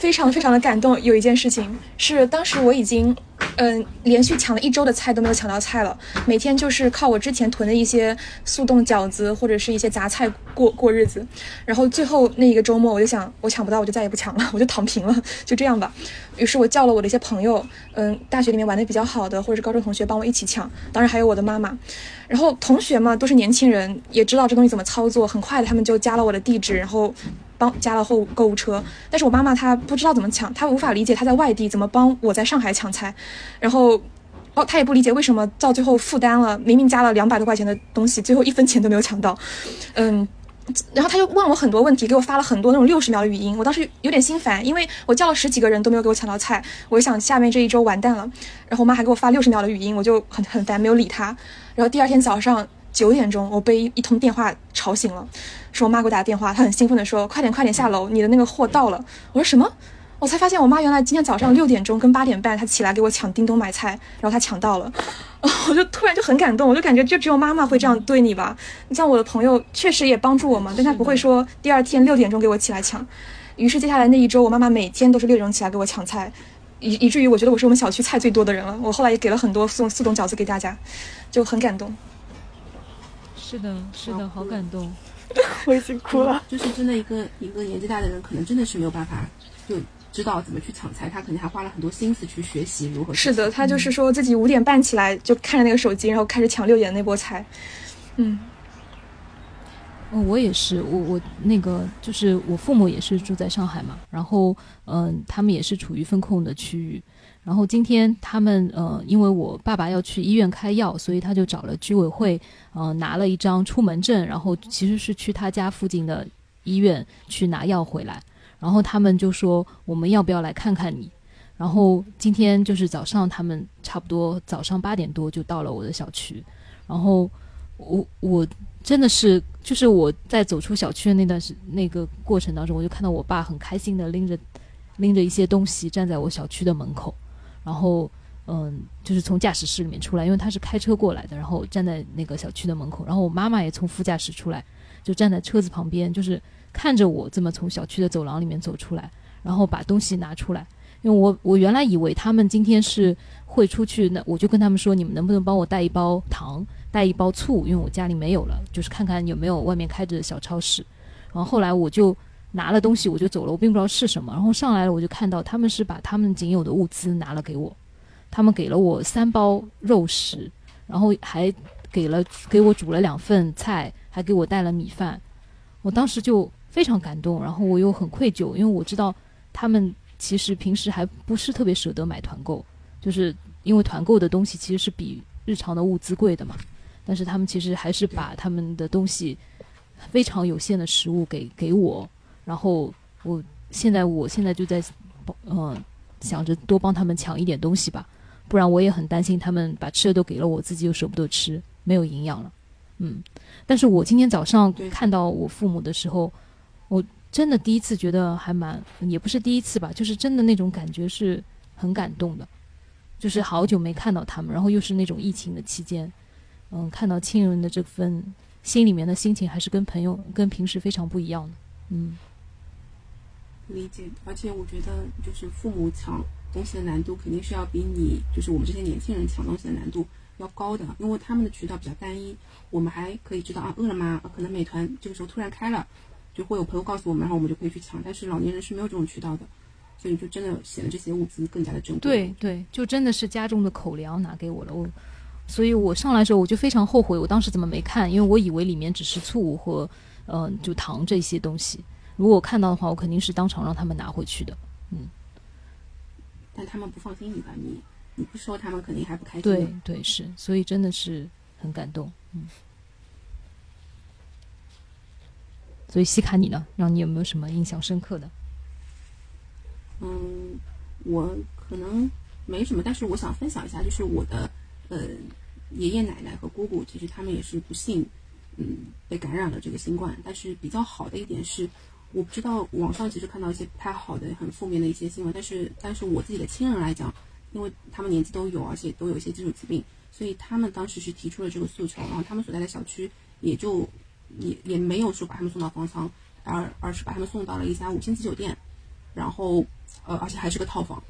非常非常的感动。有一件事情是，当时我已经。嗯，连续抢了一周的菜都没有抢到菜了，每天就是靠我之前囤的一些速冻饺子或者是一些杂菜过过日子。然后最后那一个周末，我就想，我抢不到，我就再也不抢了，我就躺平了，就这样吧。于是我叫了我的一些朋友，嗯，大学里面玩的比较好的，或者是高中同学帮我一起抢，当然还有我的妈妈。然后同学嘛，都是年轻人，也知道这东西怎么操作，很快的他们就加了我的地址，然后。帮加了后购物车，但是我妈妈她不知道怎么抢，她无法理解她在外地怎么帮我在上海抢菜，然后，哦，她也不理解为什么到最后负担了，明明加了两百多块钱的东西，最后一分钱都没有抢到，嗯，然后她就问我很多问题，给我发了很多那种六十秒的语音，我当时有点心烦，因为我叫了十几个人都没有给我抢到菜，我想下面这一周完蛋了，然后我妈还给我发六十秒的语音，我就很很烦，没有理她，然后第二天早上。九点钟，我被一通电话吵醒了，是我妈给我打的电话，她很兴奋的说：“快点，快点下楼，你的那个货到了。”我说什么？我才发现我妈原来今天早上六点钟跟八点半，她起来给我抢叮咚买菜，然后她抢到了，我就突然就很感动，我就感觉就只有妈妈会这样对你吧。你像我的朋友确实也帮助我嘛，但她不会说第二天六点钟给我起来抢。于是接下来那一周，我妈妈每天都是六点钟起来给我抢菜，以以至于我觉得我是我们小区菜最多的人了。我后来也给了很多送速冻饺子给大家，就很感动。是的，是的，好感动，我已经哭了。就是真的一个一个年纪大的人，可能真的是没有办法就知道怎么去抢菜，他肯定还花了很多心思去学习如何。是的，他就是说自己五点半起来就看着那个手机，然后开始抢六点那波菜。嗯，嗯，我也是，我我那个就是我父母也是住在上海嘛，然后嗯，他们也是处于风控的区域。然后今天他们呃，因为我爸爸要去医院开药，所以他就找了居委会，呃，拿了一张出门证，然后其实是去他家附近的医院去拿药回来。然后他们就说我们要不要来看看你？然后今天就是早上，他们差不多早上八点多就到了我的小区。然后我我真的是就是我在走出小区的那段时那个过程当中，我就看到我爸很开心的拎着拎着一些东西站在我小区的门口。然后，嗯，就是从驾驶室里面出来，因为他是开车过来的，然后站在那个小区的门口。然后我妈妈也从副驾驶出来，就站在车子旁边，就是看着我这么从小区的走廊里面走出来，然后把东西拿出来。因为我我原来以为他们今天是会出去，那我就跟他们说，你们能不能帮我带一包糖，带一包醋，因为我家里没有了，就是看看有没有外面开着的小超市。然后后来我就。拿了东西我就走了，我并不知道是什么。然后上来了，我就看到他们是把他们仅有的物资拿了给我，他们给了我三包肉食，然后还给了给我煮了两份菜，还给我带了米饭。我当时就非常感动，然后我又很愧疚，因为我知道他们其实平时还不是特别舍得买团购，就是因为团购的东西其实是比日常的物资贵的嘛。但是他们其实还是把他们的东西非常有限的食物给给我。然后我现在我现在就在，嗯，想着多帮他们抢一点东西吧，不然我也很担心他们把吃的都给了我，自己又舍不得吃，没有营养了。嗯，但是我今天早上看到我父母的时候，我真的第一次觉得还蛮，也不是第一次吧，就是真的那种感觉是很感动的，就是好久没看到他们，然后又是那种疫情的期间，嗯，看到亲人的这份心里面的心情还是跟朋友跟平时非常不一样的，嗯。理解，而且我觉得，就是父母抢东西的难度肯定是要比你，就是我们这些年轻人抢东西的难度要高的，因为他们的渠道比较单一。我们还可以知道啊，饿了么，可能美团这个时候突然开了，就会有朋友告诉我们，然后我们就可以去抢。但是老年人是没有这种渠道的，所以就真的显得这些物资更加的珍贵。对对，就真的是家中的口粮拿给我了，我，所以我上来的时候我就非常后悔，我当时怎么没看？因为我以为里面只是醋和，嗯，就糖这些东西。如果看到的话，我肯定是当场让他们拿回去的。嗯，但他们不放心你吧？你你不说，他们肯定还不开心。对对是，所以真的是很感动。嗯，所以西卡你呢？让你有没有什么印象深刻的？嗯，我可能没什么，但是我想分享一下，就是我的呃爷爷奶奶和姑姑，其实他们也是不幸，嗯，被感染了这个新冠。但是比较好的一点是，我不知道网上其实看到一些不太好的、很负面的一些新闻，但是，但是我自己的亲人来讲，因为他们年纪都有，而且都有一些基础疾病，所以他们当时是提出了这个诉求，然后他们所在的小区也就也也没有说把他们送到方舱，而而是把他们送到了一家五星级酒店，然后呃，而且还是个套房。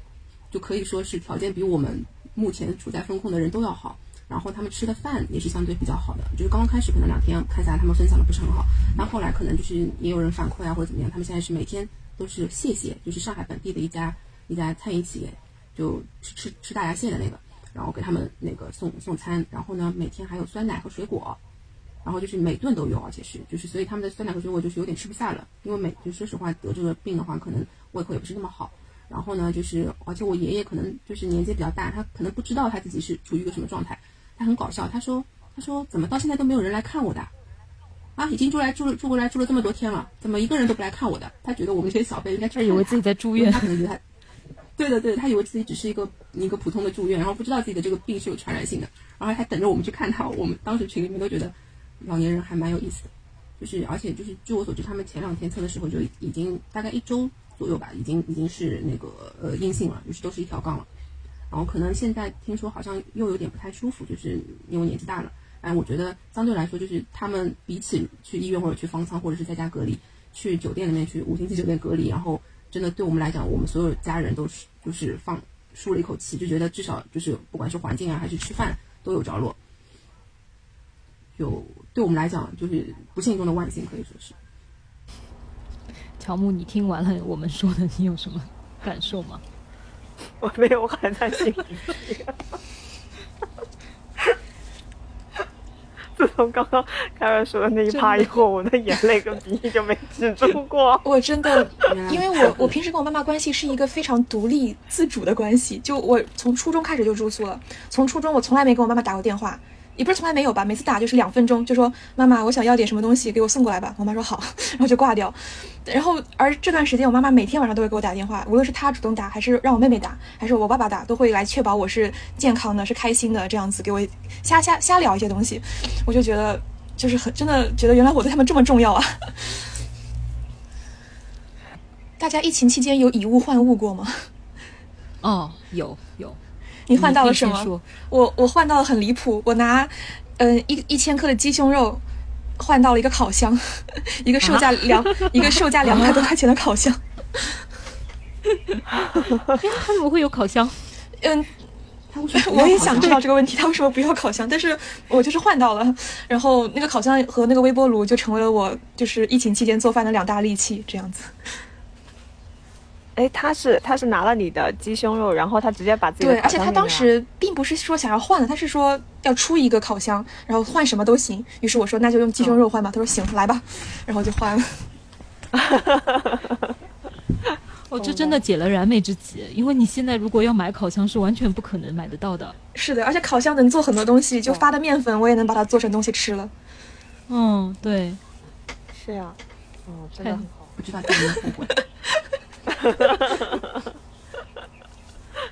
就可以说是条件比我们目前处在风控的人都要好，然后他们吃的饭也是相对比较好的。就是刚刚开始可能两天看下来他们分享的不是很好，但后来可能就是也有人反馈啊或者怎么样，他们现在是每天都是谢谢，就是上海本地的一家一家餐饮企业，就吃吃吃大闸蟹的那个，然后给他们那个送送餐，然后呢每天还有酸奶和水果，然后就是每顿都有，而且是就是所以他们的酸奶和水果就是有点吃不下了，因为每就说实话得这个病的话，可能胃口也不是那么好。然后呢，就是而且我爷爷可能就是年纪比较大，他可能不知道他自己是处于一个什么状态。他很搞笑，他说：“他说怎么到现在都没有人来看我的？啊，已经住来住了住过来住了这么多天了，怎么一个人都不来看我的？他觉得我们这些小辈应该他以为自己在住院，他可能觉得他，对的对，他以为自己只是一个一个普通的住院，然后不知道自己的这个病是有传染性的，然后还等着我们去看他。我们当时群里面都觉得老年人还蛮有意思的，就是而且就是据我所知，他们前两天测的时候就已经大概一周。”左右吧，已经已经是那个呃阴性了，就是都是一条杠了。然后可能现在听说好像又有点不太舒服，就是因为年纪大了。哎，我觉得相对来说，就是他们比起去医院或者去方舱或者是在家隔离，去酒店里面去五星级酒店隔离，然后真的对我们来讲，我们所有家人都是就是放舒了一口气，就觉得至少就是不管是环境啊还是吃饭都有着落。就对我们来讲，就是不幸中的万幸，可以说是。乔木，你听完了我们说的，你有什么感受吗？我没有，我还在心里。自从刚刚凯文说的那一趴以后，我的眼泪跟鼻涕就没止住过。我真的，因为我我平时跟我妈妈关系是一个非常独立自主的关系，就我从初中开始就住宿了，从初中我从来没跟我妈妈打过电话。也不是从来没有吧，每次打就是两分钟，就说妈妈，我想要点什么东西，给我送过来吧。我妈说好，然后就挂掉。然后而这段时间，我妈妈每天晚上都会给我打电话，无论是她主动打，还是让我妹妹打，还是我爸爸打，都会来确保我是健康的，是开心的，这样子给我瞎瞎瞎聊一些东西。我就觉得就是很真的觉得原来我对他们这么重要啊。大家疫情期间有以物换物过吗？哦，有有。你换到了什么？我我换到了很离谱，我拿，嗯一一千克的鸡胸肉，换到了一个烤箱，一个售价两一个售价两百多块钱的烤箱。他怎么会有烤箱？嗯，我也想知道这个问题，他为什么不要烤箱？但是我就是换到了，然后那个烤箱和那个微波炉就成为了我就是疫情期间做饭的两大利器，这样子。哎，他是他是拿了你的鸡胸肉，然后他直接把自己对，而且他当时并不是说想要换的，他是说要出一个烤箱，然后换什么都行。于是我说那就用鸡胸肉换吧。他说行，来吧，然后就换了。哦，这真的解了燃眉之急，因为你现在如果要买烤箱是完全不可能买得到的。是的，而且烤箱能做很多东西，就发的面粉我也能把它做成东西吃了。嗯，对，是呀，哦，真的很好，不知道有没有后悔。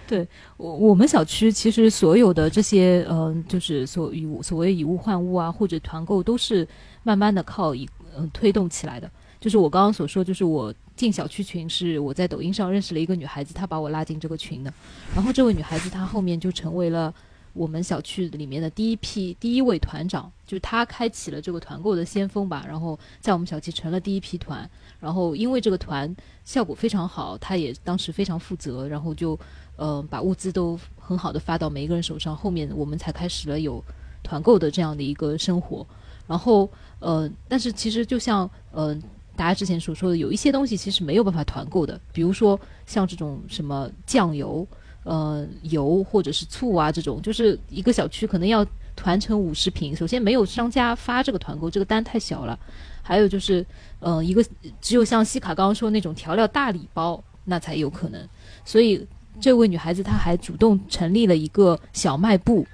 对我，我们小区其实所有的这些，嗯，就是所以所谓以物换物啊，或者团购，都是慢慢的靠以嗯推动起来的。就是我刚刚所说，就是我进小区群是我在抖音上认识了一个女孩子，她把我拉进这个群的。然后这位女孩子她后面就成为了我们小区里面的第一批第一位团长，就是她开启了这个团购的先锋吧。然后在我们小区成了第一批团。然后因为这个团效果非常好，他也当时非常负责，然后就，呃，把物资都很好的发到每一个人手上。后面我们才开始了有团购的这样的一个生活。然后，呃，但是其实就像，呃，大家之前所说的，有一些东西其实没有办法团购的，比如说像这种什么酱油、呃油或者是醋啊这种，就是一个小区可能要团成五十瓶，首先没有商家发这个团购，这个单太小了。还有就是，嗯，一个只有像西卡刚刚说那种调料大礼包，那才有可能。所以这位女孩子她还主动成立了一个小卖部，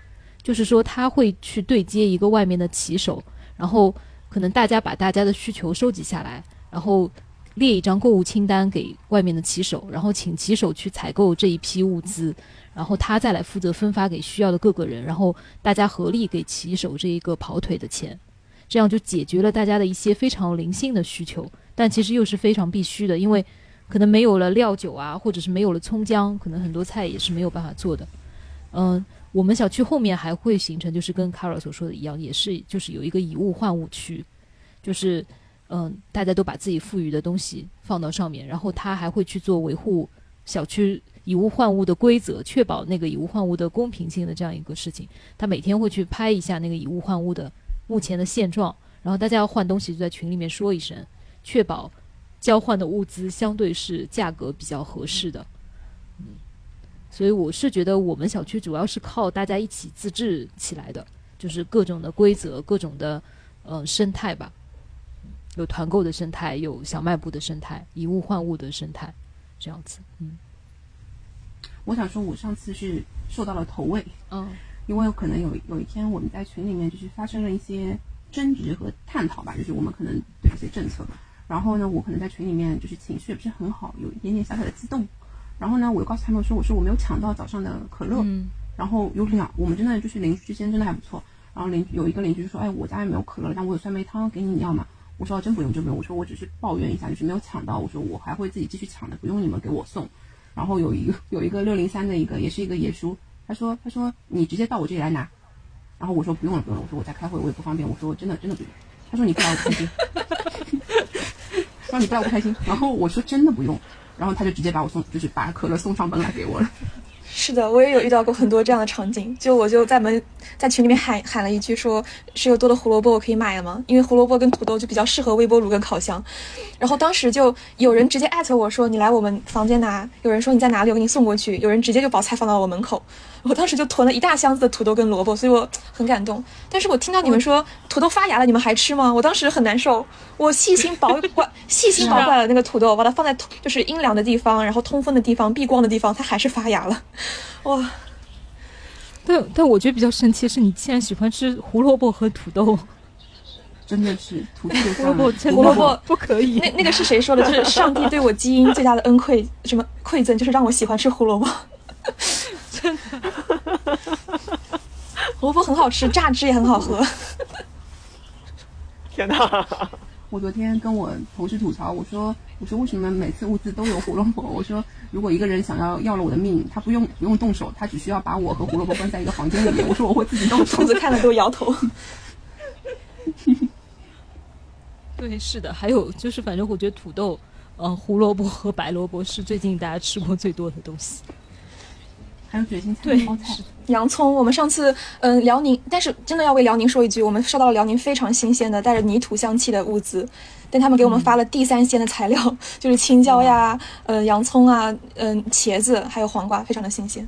就是说她会去对接一个外面的骑手，然后可能大家把大家的需求收集下来，然后列一张购物清单给外面的骑手，然后请骑手去采购这一批物资，然后他再来负责分发给需要的各个人，然后大家合力给骑手这一个跑腿的钱，这样就解决了大家的一些非常零星的需求，但其实又是非常必须的，因为可能没有了料酒啊，或者是没有了葱姜，可能很多菜也是没有办法做的。嗯，我们小区后面还会形成，就是跟 Carol 所说的一样，也是就是有一个以物换物区，就是嗯，大家都把自己富裕的东西放到上面，然后他还会去做维护小区以物换物的规则，确保那个以物换物的公平性的这样一个事情。他每天会去拍一下那个以物换物的目前的现状，然后大家要换东西就在群里面说一声，确保交换的物资相对是价格比较合适的。嗯所以我是觉得我们小区主要是靠大家一起自治起来的，就是各种的规则、各种的呃生态吧，有团购的生态，有小卖部的生态，以物换物的生态，这样子。嗯，我想说，我上次是受到了投喂，嗯，因为可能有有一天我们在群里面就是发生了一些争执和探讨吧，就是我们可能对一些政策，然后呢，我可能在群里面就是情绪也不是很好，有一点点小小的激动。然后呢，我又告诉他们说，我说我没有抢到早上的可乐。嗯。然后有两，我们真的就是邻居之间真的还不错。然后邻有一个邻居就说，哎，我家也没有可乐，但我有酸梅汤给你，你要吗？我说真不用，真不用。我说我只是抱怨一下，就是没有抢到。我说我还会自己继续抢的，不用你们给我送。然后有一个有一个六零三的一个，也是一个爷叔，他说他说你直接到我这里来拿。然后我说不用了不用了，我说我在开会，我也不方便。我说真的真的不用。他说你不来我不开心。说你不来我不开心。然后我说真的不用。然后他就直接把我送，就是把可乐送上门来给我了。是的，我也有遇到过很多这样的场景。就我就在门在群里面喊喊了一句，说是有多的胡萝卜我可以买了吗？因为胡萝卜跟土豆就比较适合微波炉跟烤箱。然后当时就有人直接艾特我说你来我们房间拿，有人说你在哪里我给你送过去，有人直接就把菜放到我门口。我当时就囤了一大箱子的土豆跟萝卜，所以我很感动。但是我听到你们说土豆发芽了，你们还吃吗？我当时很难受。我细心保管、细心保管了那个土豆，把它放在就是阴凉的地方，然后通风的地方、避光的地方，它还是发芽了。哇！但但我觉得比较神奇的是，你竟然喜欢吃胡萝卜和土豆，真的是土豆胡萝卜，胡萝卜不可以。那那个是谁说的？就是上帝对我基因最大的恩馈，什么馈赠？就是让我喜欢吃胡萝卜。萝卜很好吃，榨汁也很好喝。天哪！我昨天跟我同事吐槽，我说：“我说为什么每次物资都有胡萝卜？我说如果一个人想要要了我的命，他不用不用动手，他只需要把我和胡萝卜关在一个房间里面。我说我会自己动手。”兔子看了都摇头。对，是的，还有就是，反正我觉得土豆、呃，胡萝卜和白萝卜是最近大家吃过最多的东西。还有卷心菜、包菜、洋葱。我们上次，嗯，辽宁，但是真的要为辽宁说一句，我们收到了辽宁非常新鲜的、带着泥土香气的物资，但他们给我们发了地三鲜的材料，就是青椒呀、呃，洋葱啊、嗯，茄子，还有黄瓜，非常的新鲜。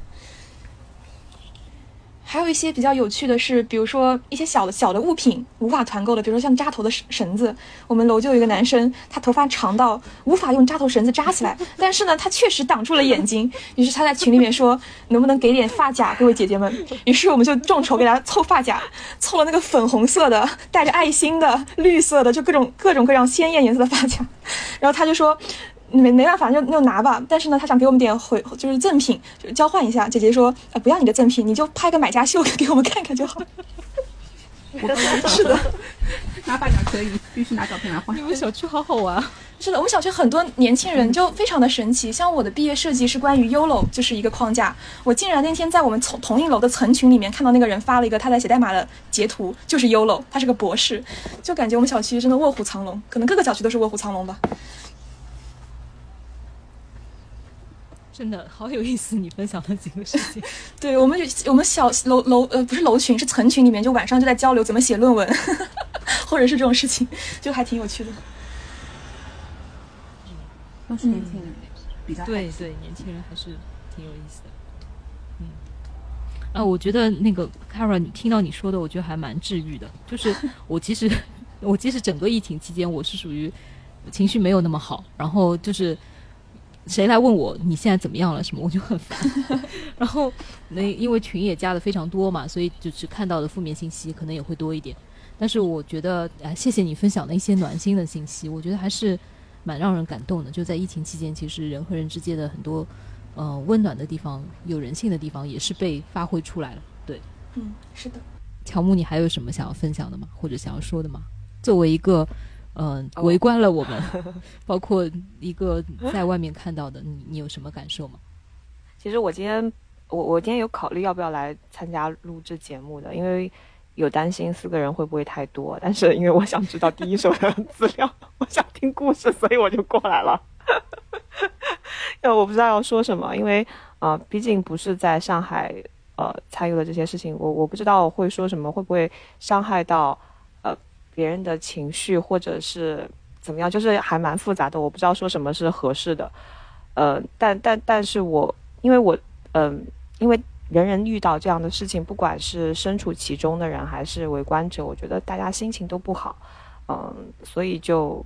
还有一些比较有趣的是，比如说一些小的小的物品无法团购的，比如说像扎头的绳绳子。我们楼就有一个男生，他头发长到无法用扎头绳子扎起来，但是呢，他确实挡住了眼睛。于是他在群里面说，能不能给点发夹，各位姐姐们？于是我们就众筹给他凑发夹，凑了那个粉红色的、带着爱心的、绿色的，就各种各种各样鲜艳颜色的发夹。然后他就说。没没办法，就就拿吧。但是呢，他想给我们点回，就是赠品，就交换一下。姐姐说，呃，不要你的赠品，你就拍个买家秀给我们看看就好。是的，拿发夹可以，必须拿照片来换。你们小区好好玩。是的，我们小区很多年轻人就非常的神奇。像我的毕业设计是关于 YOLO，就是一个框架。我竟然那天在我们同同一楼的层群里面看到那个人发了一个他在写代码的截图，就是 YOLO，他是个博士，就感觉我们小区真的卧虎藏龙，可能各个小区都是卧虎藏龙吧。真的好有意思，你分享的几个事情。对我们，我们小楼楼呃不是楼群，是层群里面，就晚上就在交流怎么写论文，或者是这种事情，就还挺有趣的。都是年轻人，比较对对，年轻人还是挺有意思的。嗯，啊，我觉得那个 Kara，你听到你说的，我觉得还蛮治愈的。就是我其实 我其实整个疫情期间，我是属于情绪没有那么好，然后就是。谁来问我你现在怎么样了什么，我就很烦。然后那因为群也加的非常多嘛，所以就是看到的负面信息可能也会多一点。但是我觉得，啊，谢谢你分享的一些暖心的信息，我觉得还是蛮让人感动的。就在疫情期间，其实人和人之间的很多呃温暖的地方、有人性的地方，也是被发挥出来了。对，嗯，是的。乔木，你还有什么想要分享的吗？或者想要说的吗？作为一个嗯围观了我们，包括一个在外面看到的，你你有什么感受吗？其实我今天我我今天有考虑要不要来参加录制节目的，因为。有担心四个人会不会太多，但是因为我想知道第一手的资料，我想听故事，所以我就过来了。因为我不知道要说什么，因为啊，毕竟不是在上海呃参与了这些事情，我我不知道会说什么，会不会伤害到呃别人的情绪，或者是怎么样，就是还蛮复杂的，我不知道说什么是合适的。呃，但但但是我因为我嗯，因为。人人遇到这样的事情，不管是身处其中的人还是围观者，我觉得大家心情都不好，嗯，所以就，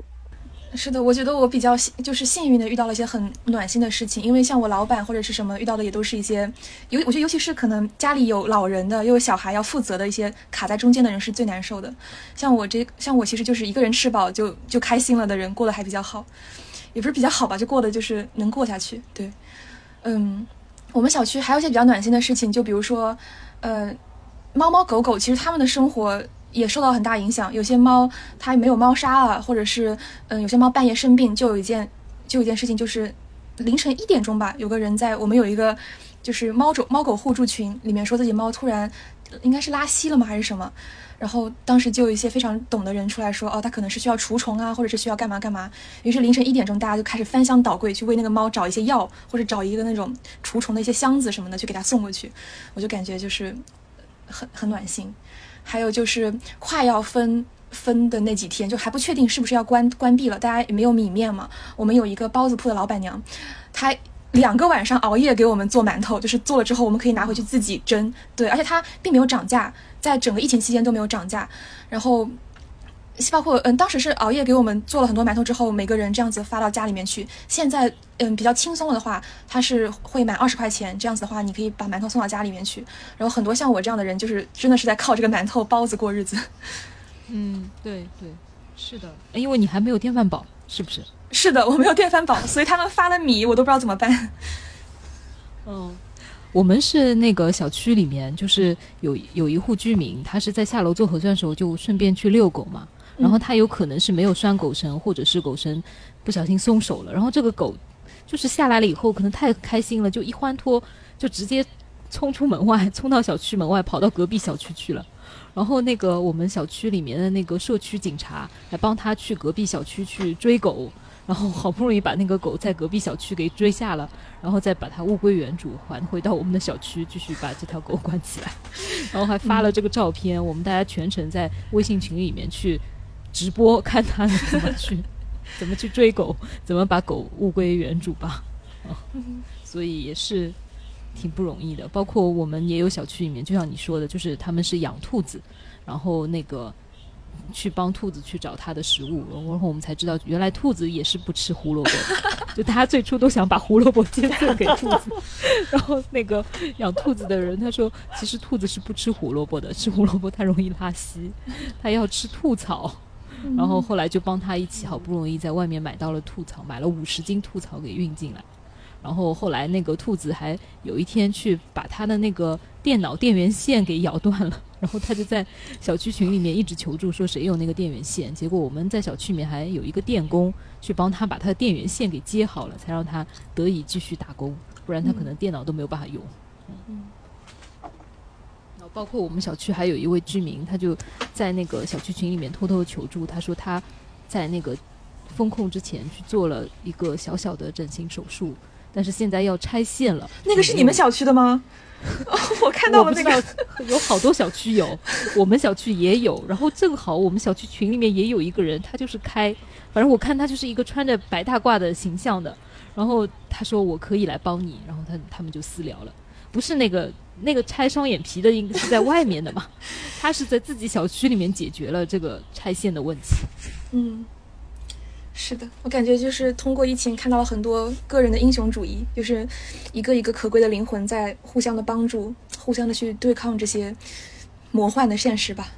是的，我觉得我比较幸，就是幸运的遇到了一些很暖心的事情，因为像我老板或者是什么遇到的也都是一些，尤我觉得尤其是可能家里有老人的又有小孩要负责的一些卡在中间的人是最难受的，像我这像我其实就是一个人吃饱就就开心了的人，过得还比较好，也不是比较好吧，就过得就是能过下去，对，嗯。我们小区还有一些比较暖心的事情，就比如说，呃，猫猫狗狗其实它们的生活也受到很大影响。有些猫它没有猫砂了，或者是，嗯，有些猫半夜生病，就有一件，就有一件事情，就是凌晨一点钟吧，有个人在我们有一个就是猫种猫狗互助群里面说自己猫突然应该是拉稀了吗还是什么。然后当时就有一些非常懂的人出来说，哦，他可能是需要除虫啊，或者是需要干嘛干嘛。于是凌晨一点钟，大家就开始翻箱倒柜去为那个猫找一些药，或者找一个那种除虫的一些箱子什么的，去给它送过去。我就感觉就是很很暖心。还有就是快要分分的那几天，就还不确定是不是要关关闭了，大家也没有米面嘛。我们有一个包子铺的老板娘，她。两个晚上熬夜给我们做馒头，就是做了之后我们可以拿回去自己蒸。对，而且它并没有涨价，在整个疫情期间都没有涨价。然后，包括嗯，当时是熬夜给我们做了很多馒头之后，每个人这样子发到家里面去。现在嗯比较轻松了的话，他是会满二十块钱，这样子的话你可以把馒头送到家里面去。然后很多像我这样的人，就是真的是在靠这个馒头包子过日子。嗯，对对，是的，因为你还没有电饭煲，是不是？是的，我没有电饭煲，所以他们发了米我都不知道怎么办。嗯，我们是那个小区里面，就是有有一户居民，他是在下楼做核酸的时候就顺便去遛狗嘛，然后它有可能是没有拴狗绳，或者是狗绳不小心松手了，然后这个狗就是下来了以后，可能太开心了，就一欢脱就直接冲出门外，冲到小区门外，跑到隔壁小区去了。然后那个我们小区里面的那个社区警察还帮他去隔壁小区去追狗。然后好不容易把那个狗在隔壁小区给追下了，然后再把它物归原主，还回到我们的小区，继续把这条狗 关起来，然后还发了这个照片，我们大家全程在微信群里面去直播，看他怎么去 怎么去追狗，怎么把狗物归原主吧。啊，所以也是挺不容易的。包括我们也有小区里面，就像你说的，就是他们是养兔子，然后那个。去帮兔子去找它的食物，然后我们才知道，原来兔子也是不吃胡萝卜的。就大家最初都想把胡萝卜捐赠给兔子，然后那个养兔子的人他说，其实兔子是不吃胡萝卜的，吃胡萝卜它容易拉稀，它要吃兔草。然后后来就帮他一起，好不容易在外面买到了兔草，买了五十斤兔草给运进来。然后后来那个兔子还有一天去把他的那个电脑电源线给咬断了，然后他就在小区群里面一直求助，说谁有那个电源线。结果我们在小区里面还有一个电工去帮他把他的电源线给接好了，才让他得以继续打工，不然他可能电脑都没有办法用。嗯。然后包括我们小区还有一位居民，他就在那个小区群里面偷偷求助，他说他在那个风控之前去做了一个小小的整形手术。但是现在要拆线了，那个是你们小区的吗？我看到了那个，有好多小区有，我们小区也有。然后正好我们小区群里面也有一个人，他就是开，反正我看他就是一个穿着白大褂的形象的。然后他说我可以来帮你，然后他他们就私聊了，不是那个那个拆双眼皮的，应该是在外面的嘛？他是在自己小区里面解决了这个拆线的问题。嗯。是的，我感觉就是通过疫情看到了很多个人的英雄主义，就是一个一个可贵的灵魂在互相的帮助，互相的去对抗这些魔幻的现实吧。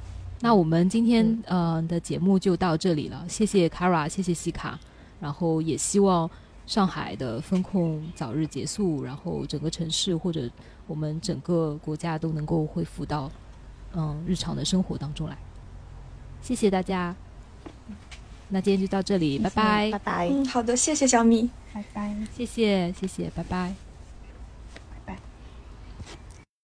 那我们今天呃的节目就到这里了，谢谢 Kara，谢谢西卡，然后也希望上海的风控早日结束，然后整个城市或者我们整个国家都能够恢复到嗯日常的生活当中来。谢谢大家，那今天就到这里，拜拜拜，拜。嗯，好的，谢谢小米。拜拜。谢谢谢谢，拜拜。